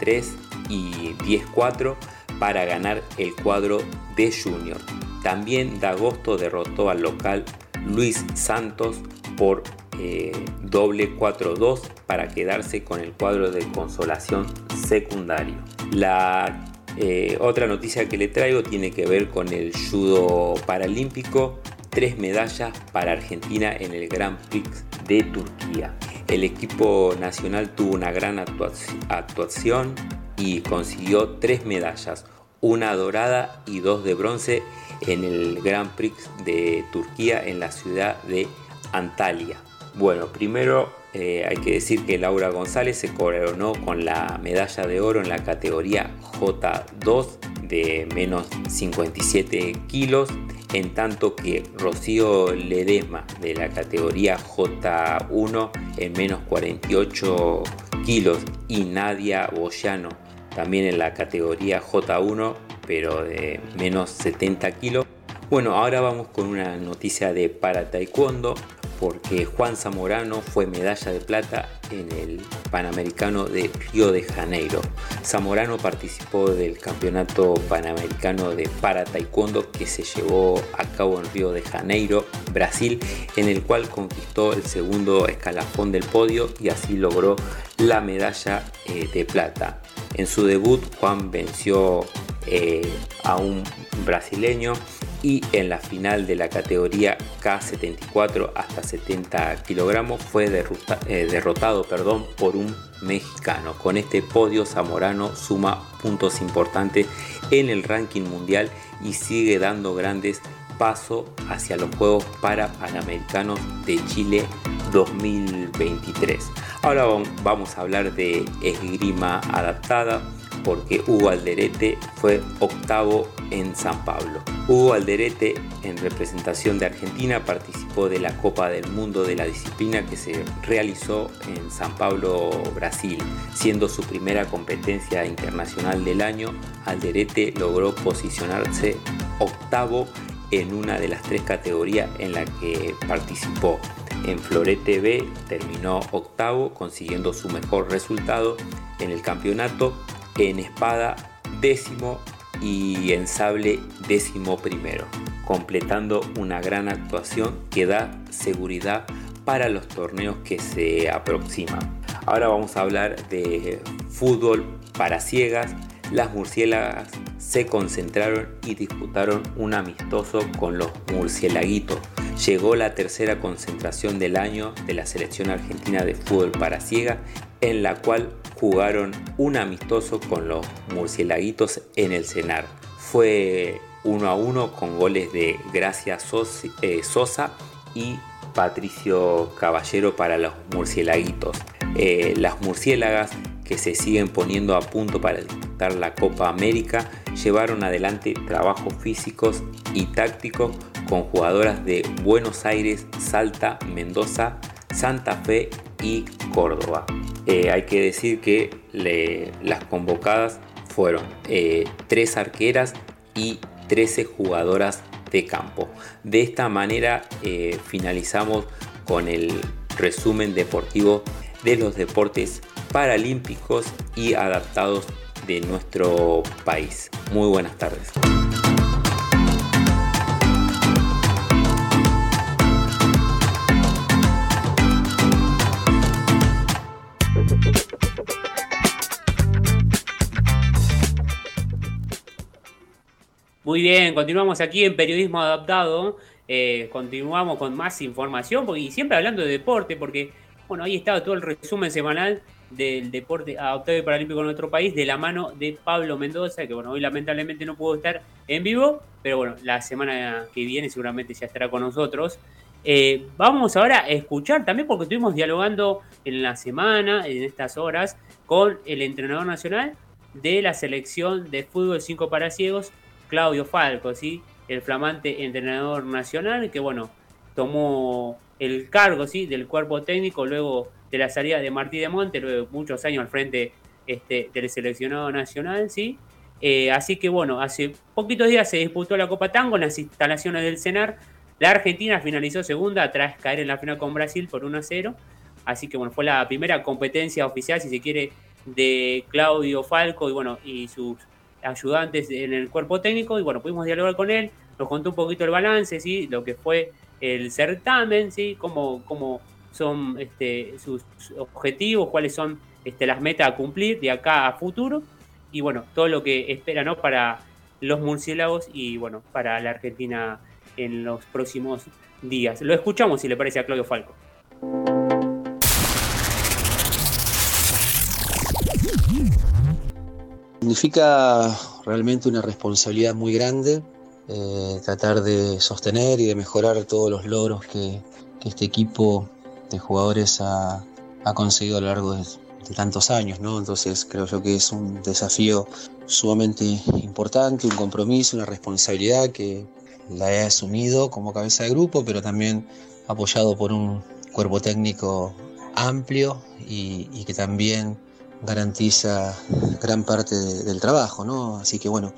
6-3 y 10-4 para ganar el cuadro de Junior. También Dagosto derrotó al local Luis Santos por eh, doble 4-2 para quedarse con el cuadro de consolación secundario. La eh, otra noticia que le traigo tiene que ver con el judo paralímpico. Tres medallas para Argentina en el Grand Prix de Turquía. El equipo nacional tuvo una gran actuación y consiguió tres medallas, una dorada y dos de bronce en el Grand Prix de Turquía en la ciudad de Antalya. Bueno, primero eh, hay que decir que Laura González se coronó con la medalla de oro en la categoría J2 de menos 57 kilos en tanto que Rocío Ledesma de la categoría J1 en menos 48 kilos y Nadia Boyano también en la categoría J1 pero de menos 70 kilos. Bueno, ahora vamos con una noticia de para taekwondo porque Juan Zamorano fue medalla de plata en el Panamericano de Río de Janeiro. Zamorano participó del Campeonato Panamericano de Para Taekwondo que se llevó a cabo en Río de Janeiro, Brasil, en el cual conquistó el segundo escalafón del podio y así logró la medalla eh, de plata. En su debut, Juan venció eh, a un brasileño y en la final de la categoría K74 hasta 70 kilogramos fue eh, derrotado perdón, por un mexicano. Con este podio Zamorano suma puntos importantes en el ranking mundial y sigue dando grandes pasos hacia los Juegos para Panamericanos de Chile 2023. Ahora vamos a hablar de esgrima adaptada porque Hugo Alderete fue octavo en San Pablo. Hugo Alderete, en representación de Argentina, participó de la Copa del Mundo de la disciplina que se realizó en San Pablo, Brasil. Siendo su primera competencia internacional del año, Alderete logró posicionarse octavo en una de las tres categorías en la que participó. En Florete B terminó octavo, consiguiendo su mejor resultado en el campeonato en espada décimo y en sable décimo primero, completando una gran actuación que da seguridad para los torneos que se aproximan. Ahora vamos a hablar de fútbol para ciegas. Las murciélagas se concentraron y disputaron un amistoso con los murcielaguitos. Llegó la tercera concentración del año de la selección argentina de fútbol para ciegas, en la cual jugaron un amistoso con los murcielaguitos en el Cenar. Fue uno a uno con goles de Gracia eh, Sosa y Patricio Caballero para los murcielaguitos. Eh, las murciélagas que se siguen poniendo a punto para disputar la Copa América llevaron adelante trabajos físicos y tácticos con jugadoras de Buenos Aires, Salta, Mendoza, Santa Fe y Córdoba. Eh, hay que decir que las convocadas fueron eh, tres arqueras y 13 jugadoras de campo. De esta manera eh, finalizamos con el resumen deportivo de los deportes paralímpicos y adaptados de nuestro país. Muy buenas tardes. Muy bien, continuamos aquí en Periodismo Adaptado. Eh, continuamos con más información y siempre hablando de deporte, porque bueno, ahí estaba todo el resumen semanal del deporte adaptado y paralímpico en nuestro país, de la mano de Pablo Mendoza, que bueno, hoy lamentablemente no pudo estar en vivo, pero bueno, la semana que viene seguramente ya estará con nosotros. Eh, vamos ahora a escuchar también, porque estuvimos dialogando en la semana, en estas horas, con el entrenador nacional de la selección de fútbol 5 para ciegos, Claudio Falco, ¿sí? el flamante entrenador nacional, que bueno, tomó el cargo ¿sí? del cuerpo técnico luego de la salida de Martí de Monte, luego de muchos años al frente este, del seleccionado nacional, ¿sí? Eh, así que bueno, hace poquitos días se disputó la Copa Tango en las instalaciones del CENAR. La Argentina finalizó segunda tras caer en la final con Brasil por 1 a 0. Así que bueno, fue la primera competencia oficial, si se quiere, de Claudio Falco y bueno, y sus ayudantes en el cuerpo técnico. Y bueno, pudimos dialogar con él, nos contó un poquito el balance, ¿sí? lo que fue el certamen, ¿sí? cómo, cómo son este, sus objetivos, cuáles son este, las metas a cumplir de acá a futuro. Y bueno, todo lo que espera para los murciélagos y bueno, para la Argentina en los próximos días. Lo escuchamos si le parece a Claudio Falco. Significa realmente una responsabilidad muy grande eh, tratar de sostener y de mejorar todos los logros que este equipo de jugadores ha, ha, conseguido a lo largo de, tantos años, ¿no? Entonces creo yo que es un desafío sumamente importante, un compromiso, una responsabilidad que la he asumido como cabeza de grupo, pero también apoyado por un cuerpo técnico amplio y, que también garantiza gran parte de, del trabajo, ¿no? Así que bueno,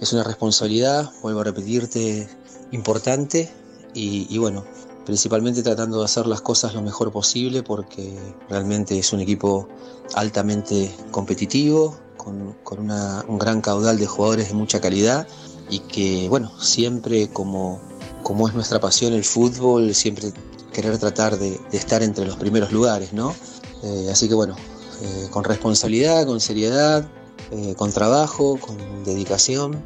es una responsabilidad, vuelvo a repetirte, importante y, bueno, principalmente tratando de hacer las cosas lo mejor posible porque realmente es un equipo altamente competitivo, con, con un gran caudal de jugadores de mucha calidad y que bueno, siempre como, como es nuestra pasión el fútbol, siempre querer tratar de, estar entre los primeros lugares, ¿no? Eh, así que bueno, eh, con responsabilidad, con seriedad, eh, con trabajo, con dedicación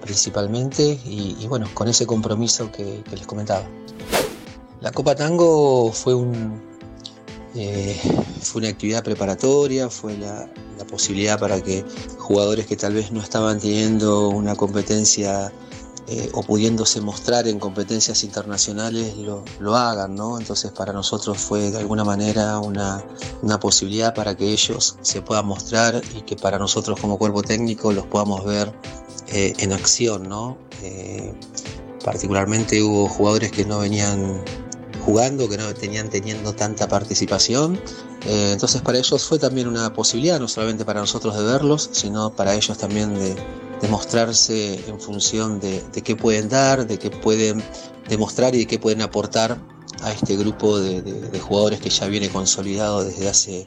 principalmente y, y, bueno, con ese compromiso que, que, les comentaba. La Copa Tango eh, fue una actividad preparatoria, fue la, posibilidad para que jugadores que tal vez no estaban teniendo una competencia eh, o pudiéndose mostrar en competencias internacionales lo, hagan, ¿no? Entonces para nosotros fue de alguna manera una, posibilidad para que ellos se puedan mostrar y que para nosotros como cuerpo técnico los podamos ver eh, en acción, ¿no? Particularmente hubo jugadores que no venían jugando, que no tenían teniendo tanta participación. Eh, entonces para ellos fue también una posibilidad, no solamente para nosotros de verlos, sino para ellos también de, de mostrarse en función de, qué pueden dar, de qué pueden demostrar y de qué pueden aportar a este grupo de, jugadores que ya viene consolidado desde hace eh,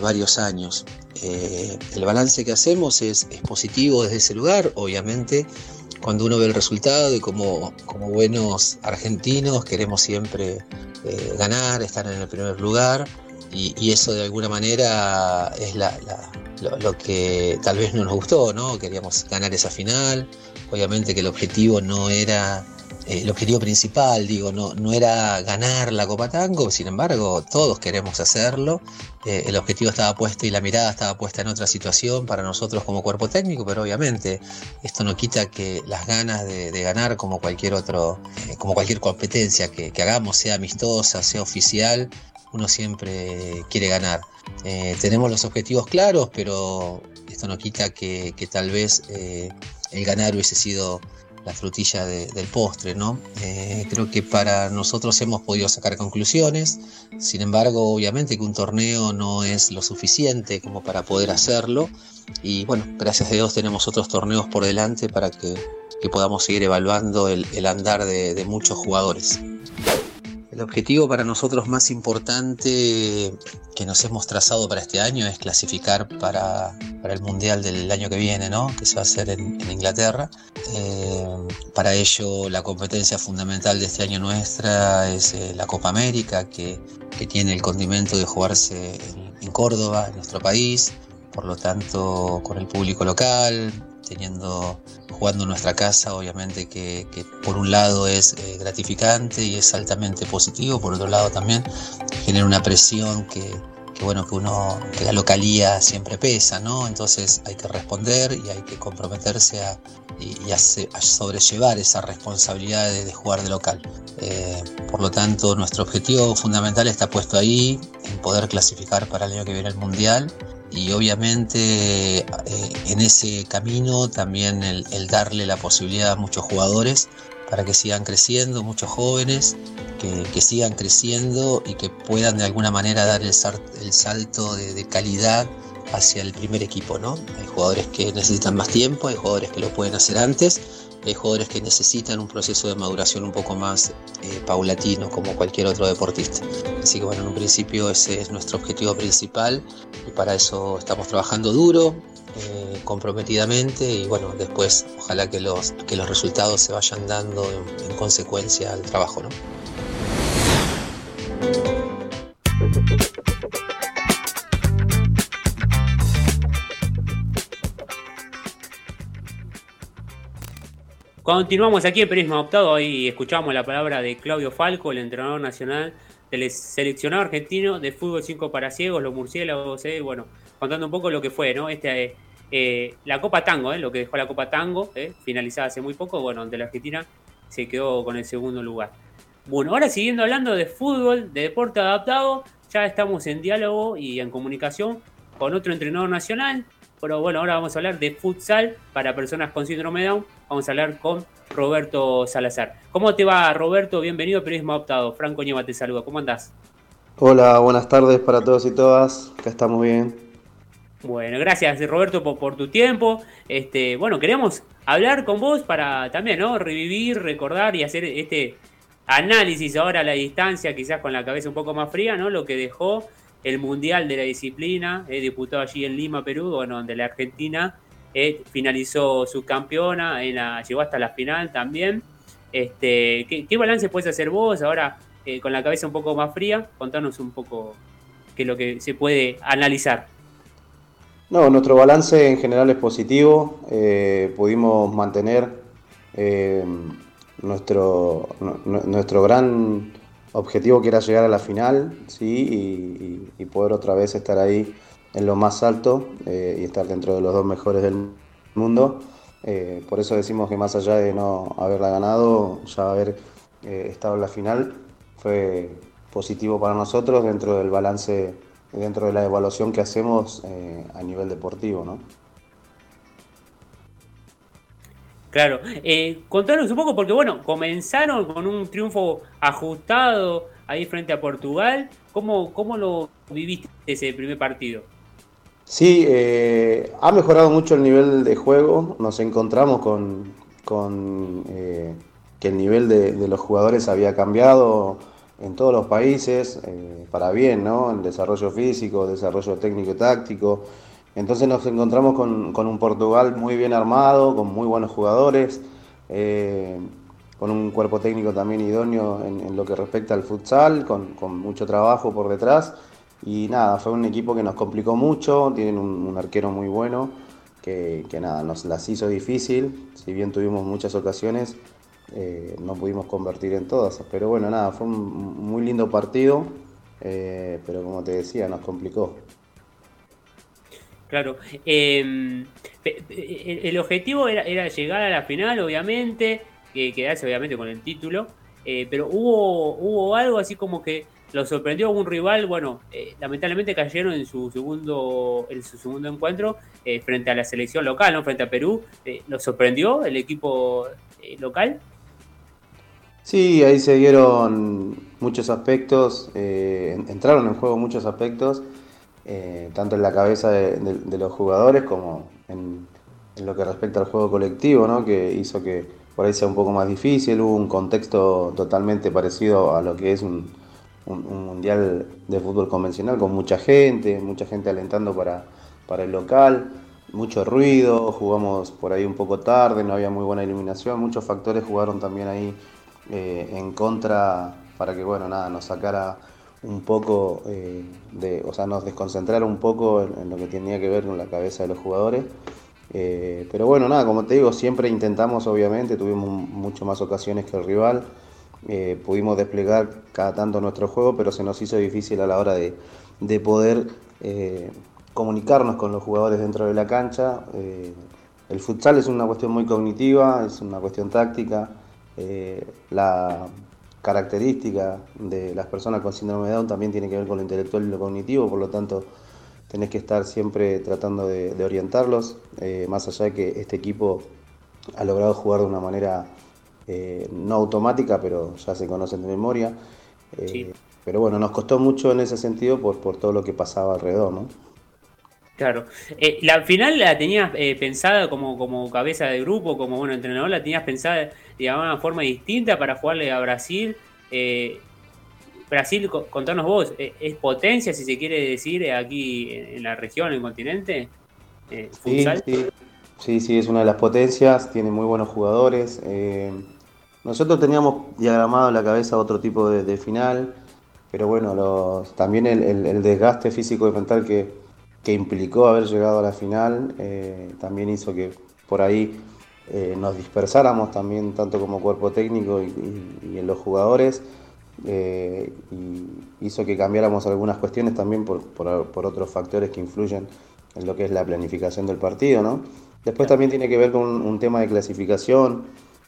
varios años. Eh, el balance que hacemos es positivo desde ese lugar, obviamente cuando uno ve el resultado y como, como buenos argentinos queremos siempre eh, ganar, estar en el primer lugar y, eso de alguna manera es la, la, lo, que tal vez no nos gustó, ¿no? Queríamos ganar esa final, obviamente que el objetivo no era eh, el objetivo principal, digo, no, no era ganar la Copa Tango, sin embargo, todos queremos hacerlo. Eh, el objetivo estaba puesto y la mirada estaba puesta en otra situación para nosotros como cuerpo técnico, pero obviamente esto no quita que las ganas de, ganar, como cualquier otro, eh, como cualquier competencia que, hagamos, sea amistosa, sea oficial, uno siempre quiere ganar. Tenemos los objetivos claros, pero esto no quita que tal vez el ganar hubiese sido la frutilla de, del postre, ¿no? Eh, creo que para nosotros hemos podido sacar conclusiones, sin embargo, obviamente que un torneo no es lo suficiente como para poder hacerlo, y bueno, gracias a Dios tenemos otros torneos por delante para que, que podamos seguir evaluando el, andar de muchos jugadores. El objetivo para nosotros más importante que nos hemos trazado para este año es clasificar para, el Mundial del año que viene, ¿no? que se va a hacer en, en Inglaterra. Eh, para ello la competencia fundamental de este año nuestra es eh, la Copa América, que, que, tiene el condimento de jugarse en, en Córdoba, en nuestro país, por lo tanto con el público local, jugando en nuestra casa, obviamente que, por un lado es eh, gratificante y es altamente positivo, por otro lado también genera una presión que, bueno, que uno, que la localía siempre pesa, ¿no? Entonces hay que responder y hay que comprometerse a, y, a, sobrellevar esa responsabilidad de, jugar de local. Eh, por lo tanto, nuestro objetivo fundamental está puesto ahí, en poder clasificar para el año que viene el Mundial y obviamente eh, en ese camino también el, darle la posibilidad a muchos jugadores para que sigan creciendo, muchos jóvenes, que, sigan creciendo y que puedan de alguna manera dar el, salto de, calidad hacia el primer equipo, ¿no? Hay jugadores que necesitan más tiempo, hay jugadores que lo pueden hacer antes, hay jugadores que necesitan un proceso de maduración un poco más eh, paulatino como cualquier otro deportista. Así que bueno, en un principio ese es nuestro objetivo principal y para eso estamos trabajando duro, eh, comprometidamente y bueno, después ojalá que los, que los resultados se vayan dando en, en consecuencia al trabajo, ¿no? Continuamos aquí en Periodismo Adoptado, ahí escuchamos la palabra de Claudio Falco, el entrenador nacional del seleccionado argentino de fútbol 5 para ciegos, los murciélagos, eh, bueno, contando un poco lo que fue, ¿no? Este, eh, la Copa Tango, eh, lo que dejó la Copa Tango, eh, finalizada hace muy poco, bueno, donde la Argentina se quedó con el segundo lugar. Bueno, ahora siguiendo hablando de fútbol, de deporte adaptado, ya estamos en diálogo y en comunicación con otro entrenador nacional, pero bueno, ahora vamos a hablar de futsal para personas con síndrome de Down. Vamos a hablar con Roberto Salazar. ¿Cómo te va, Roberto? Bienvenido a Periodismo Adoptado. Franco Nieva te saluda. ¿Cómo andás? Hola, buenas tardes para todos y todas. Acá estamos bien. Bueno, gracias Roberto por, tu tiempo. Este, bueno, queríamos hablar con vos para también, ¿no? Revivir, recordar y hacer este análisis ahora a la distancia, quizás con la cabeza un poco más fría, ¿no? Lo que dejó el Mundial de la Disciplina, eh, disputado allí en Lima, Perú, bueno, donde la Argentina eh, finalizó su campeona, en la, llegó hasta la final también. Este, ¿qué, balance puedes hacer vos ahora eh, con la cabeza un poco más fría? Contanos un poco qué es lo que se puede analizar. No, nuestro balance en general es positivo. pudimos mantener nuestro, nuestro gran objetivo que era llegar a la final, sí, y, poder otra vez estar ahí en lo más alto eh, y estar dentro de los dos mejores del mundo. Eh, por eso decimos que más allá de no haberla ganado, ya haber eh, estado en la final fue positivo para nosotros dentro del balance, dentro de la evaluación que hacemos a nivel deportivo, ¿no? Claro, eh, contanos un poco, porque bueno, comenzaron con un triunfo ajustado ahí frente a Portugal. ¿Cómo, cómo lo viviste ese primer partido? Sí, eh, ha mejorado mucho el nivel de juego. Nos encontramos con, eh, que el nivel de, los jugadores había cambiado en todos los países, eh, para bien, ¿no? En desarrollo físico, desarrollo técnico y táctico. Entonces nos encontramos con, un Portugal muy bien armado, con muy buenos jugadores, eh, con un cuerpo técnico también idóneo en, lo que respecta al futsal, con, mucho trabajo por detrás. Y nada, fue un equipo que nos complicó mucho, tienen un, arquero muy bueno, que, nada, nos las hizo difícil, si bien tuvimos muchas ocasiones, eh, no pudimos convertir en todas. Pero bueno, nada, fue un muy lindo partido, eh, pero como te decía, nos complicó. Claro. Em, el objetivo era, llegar a la final, obviamente, que quedarse obviamente con el título, eh, pero hubo, hubo algo así como que lo sorprendió a un rival, bueno, eh, lamentablemente cayeron en su segundo, en su segundo encuentro eh, frente a la selección local, ¿no? Frente a Perú. ¿Lo sorprendió el equipo local? Sí, ahí se dieron muchos aspectos, entraron en juego muchos aspectos. Eh, tanto en la cabeza de, los jugadores como en, lo que respecta al juego colectivo, ¿no? que hizo que por ahí sea un poco más difícil, hubo un contexto totalmente parecido a lo que es un, mundial de fútbol convencional, con mucha gente, mucha gente alentando para, para el local, mucho ruido, jugamos por ahí un poco tarde, no había muy buena iluminación, muchos factores jugaron también ahí eh, en contra para que bueno nada nos sacara un poco eh, de, o sea, nos desconcentraron un poco en, lo que tenía que ver con la cabeza de los jugadores. Eh, pero bueno, nada, como te digo, siempre intentamos, obviamente, tuvimos mucho más ocasiones que el rival. eh, pudimos desplegar cada tanto nuestro juego, pero se nos hizo difícil a la hora de, de poder comunicarnos con los jugadores dentro de la cancha. El futsal es una cuestión muy cognitiva, es una cuestión táctica. la característica de las personas con síndrome de Down también tiene que ver con lo intelectual y lo cognitivo, por lo tanto tenés que estar siempre tratando de, de orientarlos, eh, más allá de que este equipo ha logrado jugar de una manera eh, no automática, pero ya se conocen de memoria. Eh, Sí. Pero bueno, nos costó mucho en ese sentido por, por todo lo que pasaba alrededor, ¿no? Claro. Eh, la final la tenías eh, pensada como, como cabeza de grupo, como bueno entrenador, la tenías pensada de alguna forma distinta para jugarle a Brasil. Eh, Brasil, co- contanos vos, eh, ¿es potencia, si se quiere decir, aquí en, la región, en el continente? Sí, sí, sí, es una de las potencias, tiene muy buenos jugadores. nosotros teníamos diagramado en la cabeza otro tipo de, final, pero bueno, los, también el desgaste físico y mental que, que implicó haber llegado a la final eh, también hizo que por ahí eh, nos dispersáramos también tanto como cuerpo técnico y, y- y en los jugadores. eh, y hizo que cambiáramos algunas cuestiones también por, por- por otros factores que influyen en lo que es la planificación del partido, ¿no? Después también tiene que ver con un, un tema de clasificación.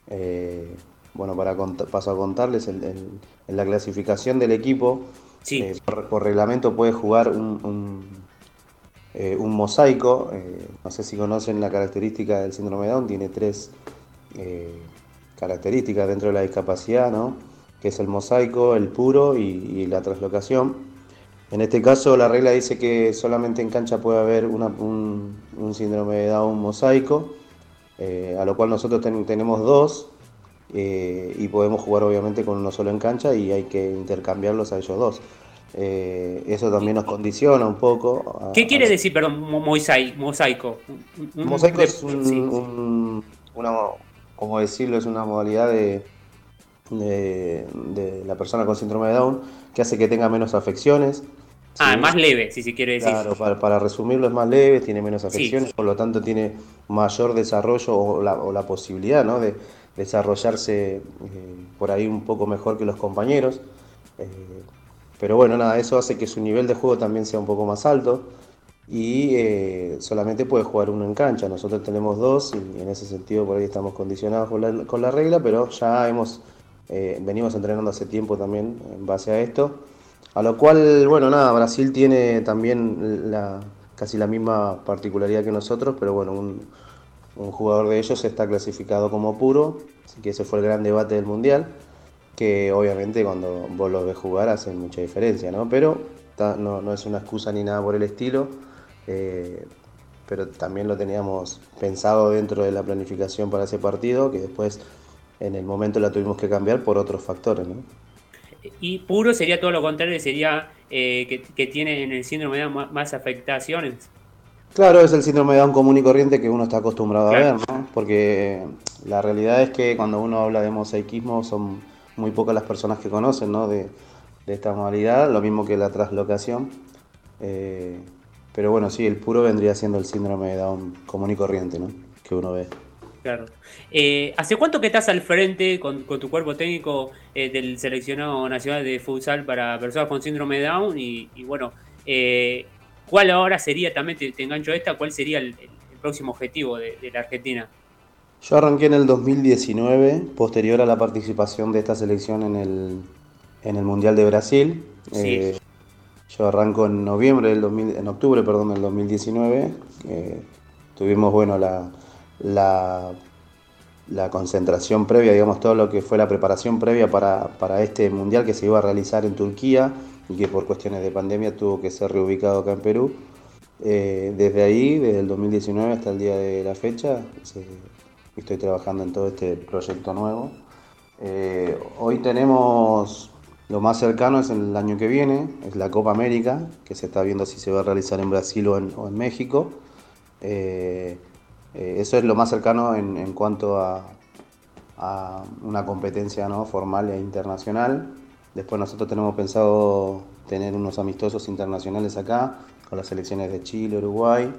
eh, bueno, para paso a contarles, el- el- en la clasificación del equipo, por, por reglamento puede jugar un, un, eh, un mosaico. eh, no sé si conocen la característica del síndrome de Down, tiene tres eh, características dentro de la discapacidad, ¿no? Que es el mosaico, el puro y, la traslocación. En este caso, la regla dice que solamente en cancha puede haber una- un, síndrome de Down mosaico, a lo cual nosotros ten- tenemos dos y podemos jugar obviamente con uno solo en cancha y hay que intercambiarlos a ellos dos. Eh, eso también nos condiciona un poco. a- ¿Qué quiere a- decir, perdón, mo- mosai- mosaico? Un- mosaico de- es un, sí. un- una, como decirlo, es una modalidad de, de, de la persona con síndrome de Down que hace que tenga menos afecciones. Ah, ¿sí? más leve, si se quiere decir. Claro, para, para resumirlo es más leve, tiene menos Sí. afecciones, por lo tanto tiene mayor desarrollo o la, o la posibilidad ¿no? de desarrollarse eh, por ahí un poco mejor que los compañeros. Eh, pero bueno, nada, eso hace que su nivel de juego también sea un poco más alto y eh, solamente puede jugar uno en cancha. Nosotros tenemos dos y en ese sentido por ahí estamos condicionados con la, con la regla, pero ya hemos, eh, venimos entrenando hace tiempo también en base a esto. A lo cual, bueno, nada, Brasil tiene también la, casi la misma particularidad que nosotros, pero bueno, un, un jugador de ellos está clasificado como puro, así que ese fue el gran debate del Mundial, que obviamente cuando vos lo ves jugar hace mucha diferencia, ¿no? Pero ta- no, no es una excusa ni nada por el estilo, eh, pero también lo teníamos pensado dentro de la planificación para ese partido, que después en el momento la tuvimos que cambiar por otros factores, ¿no? Y puro sería todo lo contrario, sería eh, que, que tiene en el síndrome de Down más afectaciones. Claro, es el síndrome de Down común y corriente que uno está acostumbrado Claro. a ver, ¿no? Porque la realidad es que cuando uno habla de mosaicismo son muy pocas las personas que conocen, ¿no? De, esta modalidad, lo mismo que la traslocación. Eh, pero bueno, sí, el puro vendría siendo el síndrome de Down común y corriente, ¿no? Que uno ve. Claro. Eh, ¿Hace cuánto que estás al frente con, tu cuerpo técnico eh, del seleccionado nacional de futsal para personas con síndrome de Down? Y, y bueno, eh, ¿cuál ahora sería, también te, engancho esta, cuál sería el, próximo objetivo de la Argentina? Yo arranqué en el 2019, posterior a la participación de esta selección en el, en el Mundial de Brasil. Sí. Eh, yo arranco en noviembre del 2000, en octubre, perdón, del 2019. eh, tuvimos, bueno, la, la, la concentración previa, digamos, todo lo que fue la preparación previa para, para este Mundial que se iba a realizar en Turquía y que por cuestiones de pandemia tuvo que ser reubicado acá en Perú. Eh, desde ahí, desde el 2019 hasta el día de la fecha, se- estoy trabajando en todo este proyecto nuevo. Eh, hoy tenemos lo más cercano es el año que viene, es la Copa América, que se está viendo si se va a realizar en Brasil o en, o en México. Eh, eh, eso es lo más cercano en, en cuanto a, a una competencia ¿no? formal e internacional. Después nosotros tenemos pensado tener unos amistosos internacionales acá, con las selecciones de Chile, Uruguay,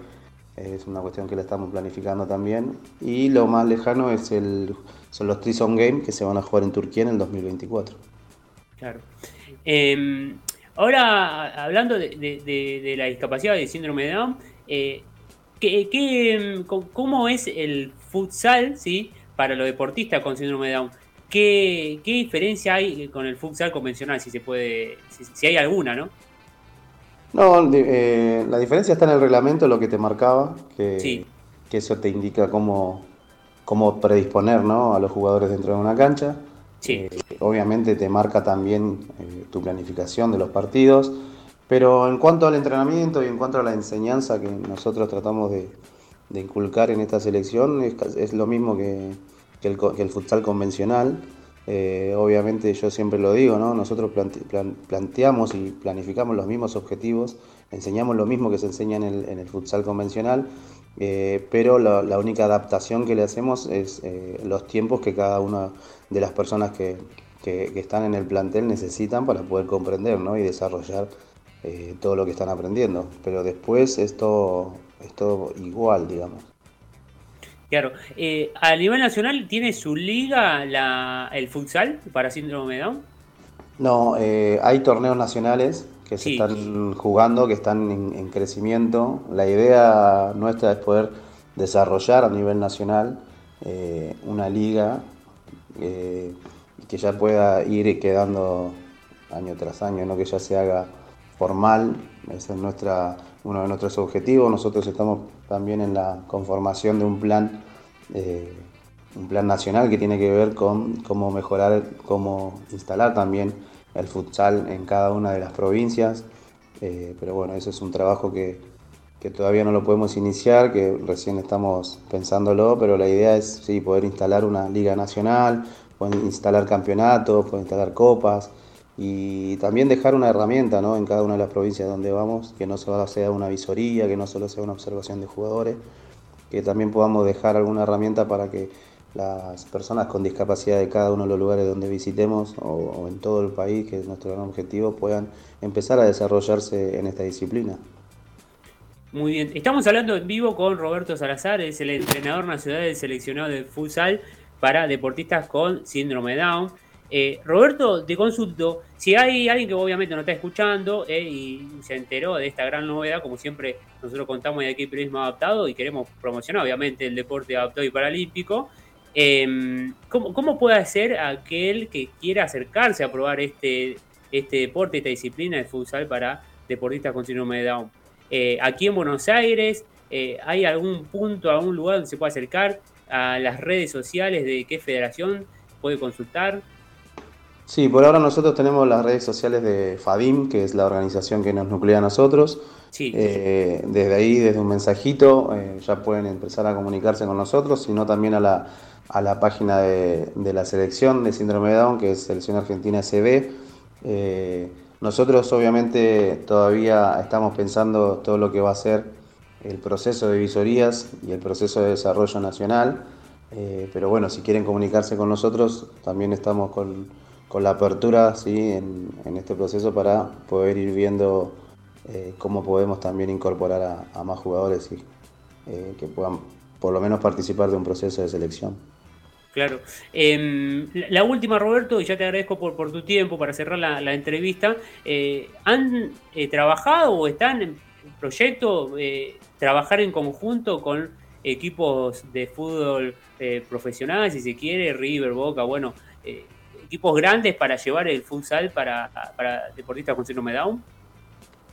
es una cuestión que la estamos planificando también. Y lo más lejano es el, son los Trison Games que se van a jugar en Turquía en el 2024. Claro. Eh, ahora, hablando de, la discapacidad de síndrome de Down, eh, ¿qué, qué, cómo es el futsal ¿sí? para los deportistas con síndrome de Down? ¿Qué, qué diferencia hay con el futsal convencional, si se puede, si hay alguna, no? No, eh, la diferencia está en el reglamento, lo que te marcaba, que, sí. que eso te indica cómo, cómo predisponer ¿no? a los jugadores dentro de una cancha. Sí. Eh, obviamente te marca también eh, tu planificación de los partidos, pero en cuanto al entrenamiento y en cuanto a la enseñanza que nosotros tratamos de, de inculcar en esta selección, es, es lo mismo que, que, el, que, el, futsal convencional. Eh, obviamente yo siempre lo digo, ¿no? nosotros plante, plan, planteamos y planificamos los mismos objetivos, enseñamos lo mismo que se enseña en el, en el futsal convencional, eh, pero la, única adaptación que le hacemos es eh, los tiempos que cada una de las personas que, que, que, están en el plantel necesitan para poder comprender ¿no? y desarrollar eh, todo lo que están aprendiendo. Pero después es todo, es todo igual, digamos. Claro. Eh, ¿A nivel nacional tiene su liga la, el futsal para síndrome de Down? No, eh, hay torneos nacionales que se están jugando, que están en, en, crecimiento. La idea nuestra es poder desarrollar a nivel nacional eh, una liga que ya pueda ir quedando año tras año, no que ya se haga formal. Ese es nuestra, uno de nuestros objetivos. Nosotros estamos también en la conformación de un plan, eh, un plan nacional que tiene que ver con cómo mejorar, cómo instalar también el futsal en cada una de las provincias. Eh, pero bueno, eso es un trabajo que, que, todavía no lo podemos iniciar, que recién estamos pensándolo, pero la idea es sí, poder instalar una liga nacional, poder instalar campeonatos, poder instalar copas y también dejar una herramienta ¿no? en cada una de las provincias donde vamos, que no solo sea una visoría, que no solo sea una observación de jugadores, que también podamos dejar alguna herramienta para que las personas con discapacidad de cada uno de los lugares donde visitemos o, o en todo el país, que es nuestro gran objetivo, puedan empezar a desarrollarse en esta disciplina. Muy bien, estamos hablando en vivo con Roberto Salazar, es el entrenador nacional del seleccionado de futsal para deportistas con síndrome Down. Eh, Roberto, te consulto, si hay alguien que obviamente no está escuchando eh, y se enteró de esta gran novedad, como siempre nosotros contamos de aquí Periodismo Adaptado y queremos promocionar obviamente el deporte adaptado y paralímpico, eh, ¿cómo, ¿cómo, puede hacer aquel que quiera acercarse a probar este, este deporte, esta disciplina de futsal para deportistas con síndrome de Down? Eh, aquí en Buenos Aires, ¿hay algún punto, algún lugar donde se pueda acercar a las redes sociales de qué federación puede consultar? Sí, por ahora nosotros tenemos las redes sociales de FADIM, que es la organización que nos nuclea a nosotros. Sí. Eh, desde ahí, desde un mensajito, eh, ya pueden empezar a comunicarse con nosotros, sino también a la, a la página de, de, la selección de síndrome de Down, que es Selección Argentina SB. Eh, nosotros obviamente todavía estamos pensando todo lo que va a ser el proceso de visorías y el proceso de desarrollo nacional, pero bueno, si quieren comunicarse con nosotros, también estamos con con la apertura ¿sí? en, este proceso para poder ir viendo eh, cómo podemos también incorporar a, más jugadores y eh, que puedan por lo menos participar de un proceso de selección. Claro. Eh, la última, Roberto, y ya te agradezco por, tu tiempo para cerrar la, entrevista. Eh, ¿Han trabajado o están en proyecto trabajar en conjunto con equipos de fútbol profesional, si se quiere, River, Boca, bueno, equipos grandes para llevar el futsal para, para deportistas con síndrome Down?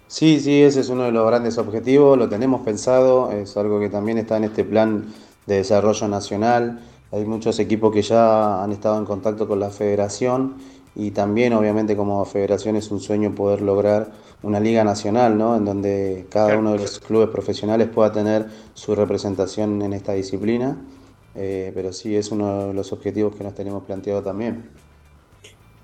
Sí, sí, ese es uno de los grandes objetivos, lo tenemos pensado, es algo que también está en este plan de desarrollo nacional. Hay muchos equipos que ya han estado en contacto con la federación y también obviamente como federación es un sueño poder lograr una liga nacional, ¿no? En donde cada uno de los clubes profesionales pueda tener su representación en esta disciplina. Eh, pero sí es uno de los objetivos que nos tenemos planteado también.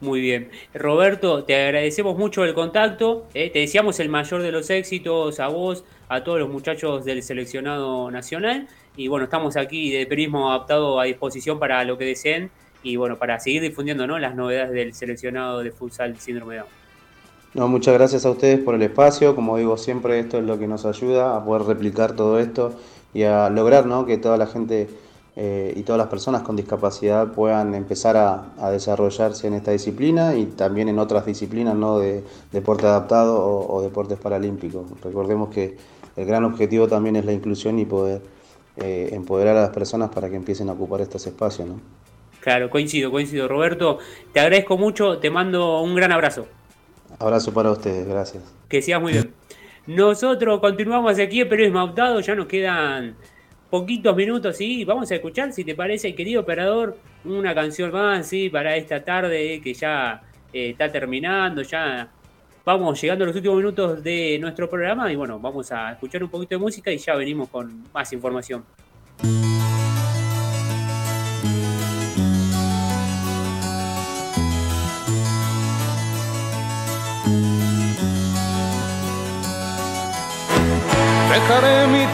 Muy bien. Roberto, te agradecemos mucho el contacto. Eh, te deseamos el mayor de los éxitos a vos, a todos los muchachos del seleccionado nacional. Y bueno, estamos aquí de periodismo adaptado a disposición para lo que deseen y bueno, para seguir difundiendo ¿no? las novedades del seleccionado de futsal síndrome Down. No, muchas gracias a ustedes por el espacio. Como digo siempre, esto es lo que nos ayuda a poder replicar todo esto y a lograr ¿no? que toda la gente eh, y todas las personas con discapacidad puedan empezar a, a, desarrollarse en esta disciplina y también en otras disciplinas ¿no? de deporte adaptado o, o deportes paralímpicos. Recordemos que el gran objetivo también es la inclusión y poder eh, empoderar a las personas para que empiecen a ocupar estos espacios. ¿no? Claro, coincido, coincido. Roberto, te agradezco mucho, te mando un gran abrazo. Abrazo para ustedes, gracias. Que sigas muy bien. Nosotros continuamos aquí en Periodismo Adaptado, ya nos quedan poquitos minutos, y vamos a escuchar, si te parece, querido operador, una canción más, sí, para esta tarde que ya eh, está terminando, ya vamos llegando a los últimos minutos de nuestro programa y bueno, vamos a escuchar un poquito de música y ya venimos con más información. Dejaré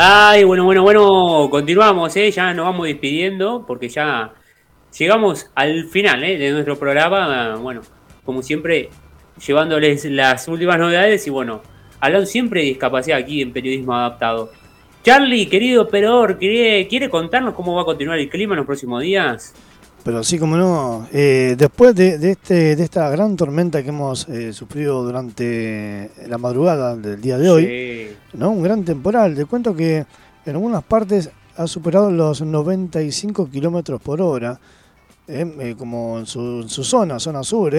Ay, bueno, bueno, bueno, continuamos, ¿eh? ya nos vamos despidiendo porque ya llegamos al final ¿eh? de nuestro programa. Bueno, como siempre, llevándoles las últimas novedades y bueno, hablando siempre de discapacidad aquí en Periodismo Adaptado. Charlie, querido operador, ¿quiere, ¿quiere contarnos cómo va a continuar el clima en los próximos días? Pero sí, como no, eh, después de, de este, de esta gran tormenta que hemos eh, sufrido durante la madrugada del día de hoy, Sí. ¿no? un gran temporal, te cuento que en algunas partes ha superado los 95 kilómetros por hora, eh, como en su, en su zona, zona sur.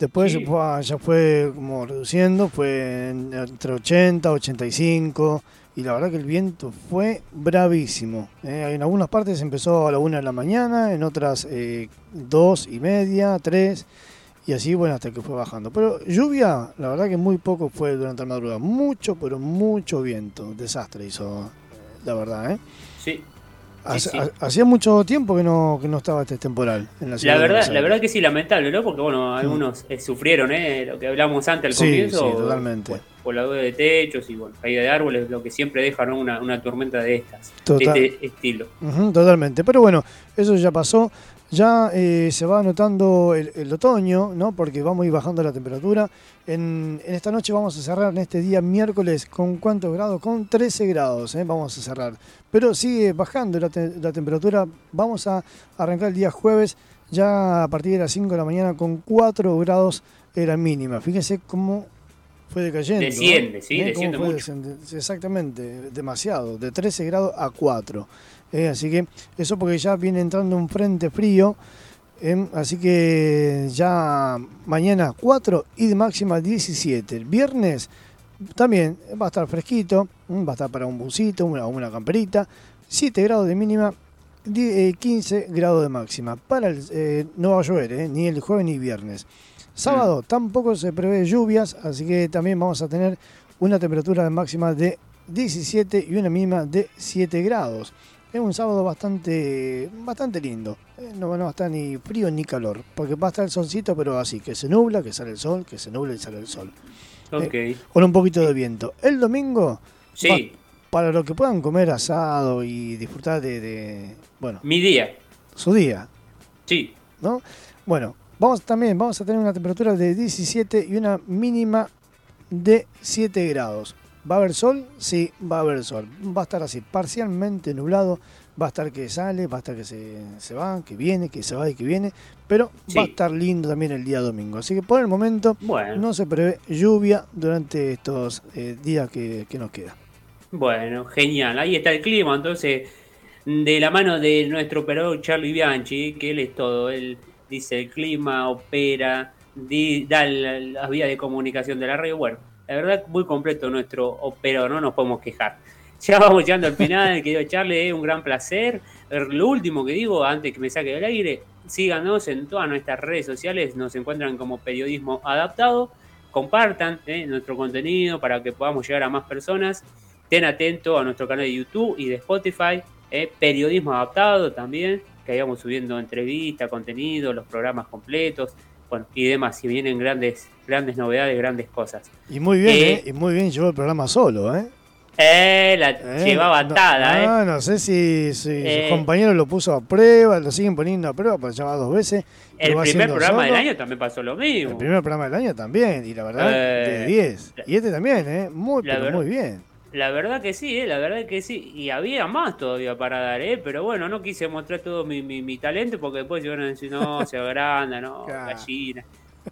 Después Sí. ya fue como reduciendo, fue en- entre 80, 85, y la verdad que el viento fue bravísimo. ¿eh? En algunas partes empezó a la una de la mañana, en otras eh, dos y media, tres, y así, bueno, hasta que fue bajando. Pero lluvia, la verdad que muy poco fue durante la madrugada. Mucho, pero mucho viento. Desastre hizo, eh, la verdad, ¿eh? Sí. Hace- sí. ha- Hacía mucho tiempo que no, que no estaba este temporal en la ciudad La verdad, la verdad que sí, lamentable, ¿no? Porque bueno, algunos eh, sufrieron, ¿eh? Lo que hablamos antes al Sí, comienzo. sí, totalmente. Por, por la de techos y bueno, caída de árboles, lo que siempre deja ¿no? una, una tormenta de estas, Total. de este estilo. Totalmente. Pero bueno, eso ya pasó. Ya eh, se va notando el, el otoño, ¿no? Porque vamos a ir bajando la temperatura. En, en esta noche vamos a cerrar en este día miércoles con cuántos grados? Con 13 grados, ¿eh? Vamos a cerrar. Pero sigue bajando la, te- la temperatura. Vamos a arrancar el día jueves ya a partir de las 5 de la mañana con 4 grados era mínima. Fíjense cómo fue decayendo. Desciende, sí, ¿Eh? desciende mucho. descend- Exactamente, demasiado, de 13 grados a 4. ¿Eh? así que eso porque ya viene entrando un frente frío, ¿eh? así que ya mañana 4 y de máxima 17. El viernes también va a estar fresquito, ¿m? va a estar para un busito, una, una camperita, 7 grados de mínima, di- eh, 15 grados de máxima. Para el, eh, no va a llover, ni el jueves ni viernes. Sábado tampoco se prevé lluvias, así que también vamos a tener una temperatura de máxima de 17 y una mínima de 7 grados. Es un sábado bastante, bastante lindo. Eh, No, no va a estar ni frío ni calor, porque va a estar el solcito, pero así, que se nubla, que sale el sol, que se nubla y sale el sol. Ok. Eh, con un poquito de viento. El domingo, Sí. va- para los que puedan comer asado y disfrutar de, de, bueno, Mi día. su día, Sí. ¿no? Bueno, vamos también, vamos a tener una temperatura de 17 y una mínima de 7 grados. ¿Va a haber sol? Sí, va a haber sol. Va a estar así, parcialmente nublado. Va a estar que sale, va a estar que se, se va, que viene, que se va y que viene. Pero Sí. va a estar lindo también el día domingo. Así que por el momento Bueno. no se prevé lluvia durante estos eh, días que, que nos queda. Bueno, genial. Ahí está el clima, entonces, de la mano de nuestro operador Charlie Bianchi, que él es todo. Él dice el clima, opera, di- da la- las vías de comunicación de la radio. Bueno, la verdad, muy completo nuestro operador, no nos podemos quejar. Ya vamos llegando al final, querido Charlie, es un gran placer. Er, Lo último que digo, antes que me saque del aire, síganos en todas nuestras redes sociales, nos encuentran como Periodismo Adaptado. Compartan eh, nuestro contenido para que podamos llegar a más personas. Estén atentos a nuestro canal de YouTube y de Spotify. eh, periodismo adaptado también, que ahí vamos subiendo entrevistas, contenido, los programas completos, bueno, y demás. Y vienen grandes, grandes novedades, grandes cosas. Y muy bien, Eh, ¿eh? Y muy bien llevó el programa solo, ¿eh? Eh, la Eh, llevaba no- atada, ¿eh? No, no sé si, si Eh. sus compañeros lo puso a prueba, lo siguen poniendo a prueba, porque lleva dos veces. El primer programa del año también pasó lo mismo. El primer programa del año también, y la verdad, Eh, de 10. Y este también, ¿eh? Muy, pero muy bien. La verdad que sí, eh, la verdad que sí. Y había más todavía para dar, ¿eh? Pero bueno, no quise mostrar todo mi, mi, mi talento porque después se van a decir, no, se agranda, no, Claro. gallina.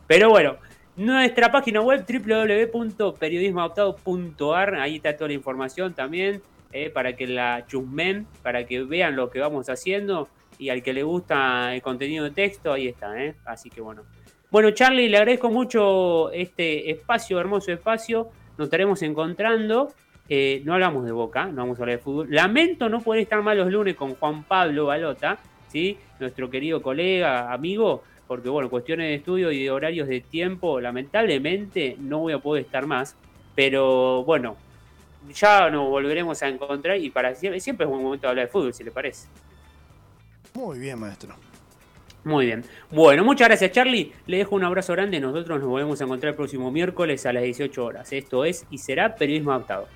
Pero bueno, nuestra página web www.periodismoadaptado.ar, ahí está toda la información también, eh, para que la chusmen, para que vean lo que vamos haciendo. Y al que le gusta el contenido de texto, ahí está, ¿eh? Así que bueno. Bueno, Charlie, le agradezco mucho este espacio, hermoso espacio. Nos estaremos encontrando. Eh, no hablamos de Boca, no vamos a hablar de fútbol. Lamento no poder estar más los lunes con Juan Pablo Balota, ¿sí? nuestro querido colega, amigo, porque bueno, cuestiones de estudio y de horarios de tiempo, lamentablemente no voy a poder estar más. Pero bueno, ya nos volveremos a encontrar y para siempre, siempre es buen momento de hablar de fútbol, si le parece. Muy bien, maestro. Muy bien. Bueno, muchas gracias Charlie. Le dejo un abrazo grande. Nosotros nos volvemos a encontrar el próximo miércoles a las 18 horas. Esto es y será Periodismo Adaptado.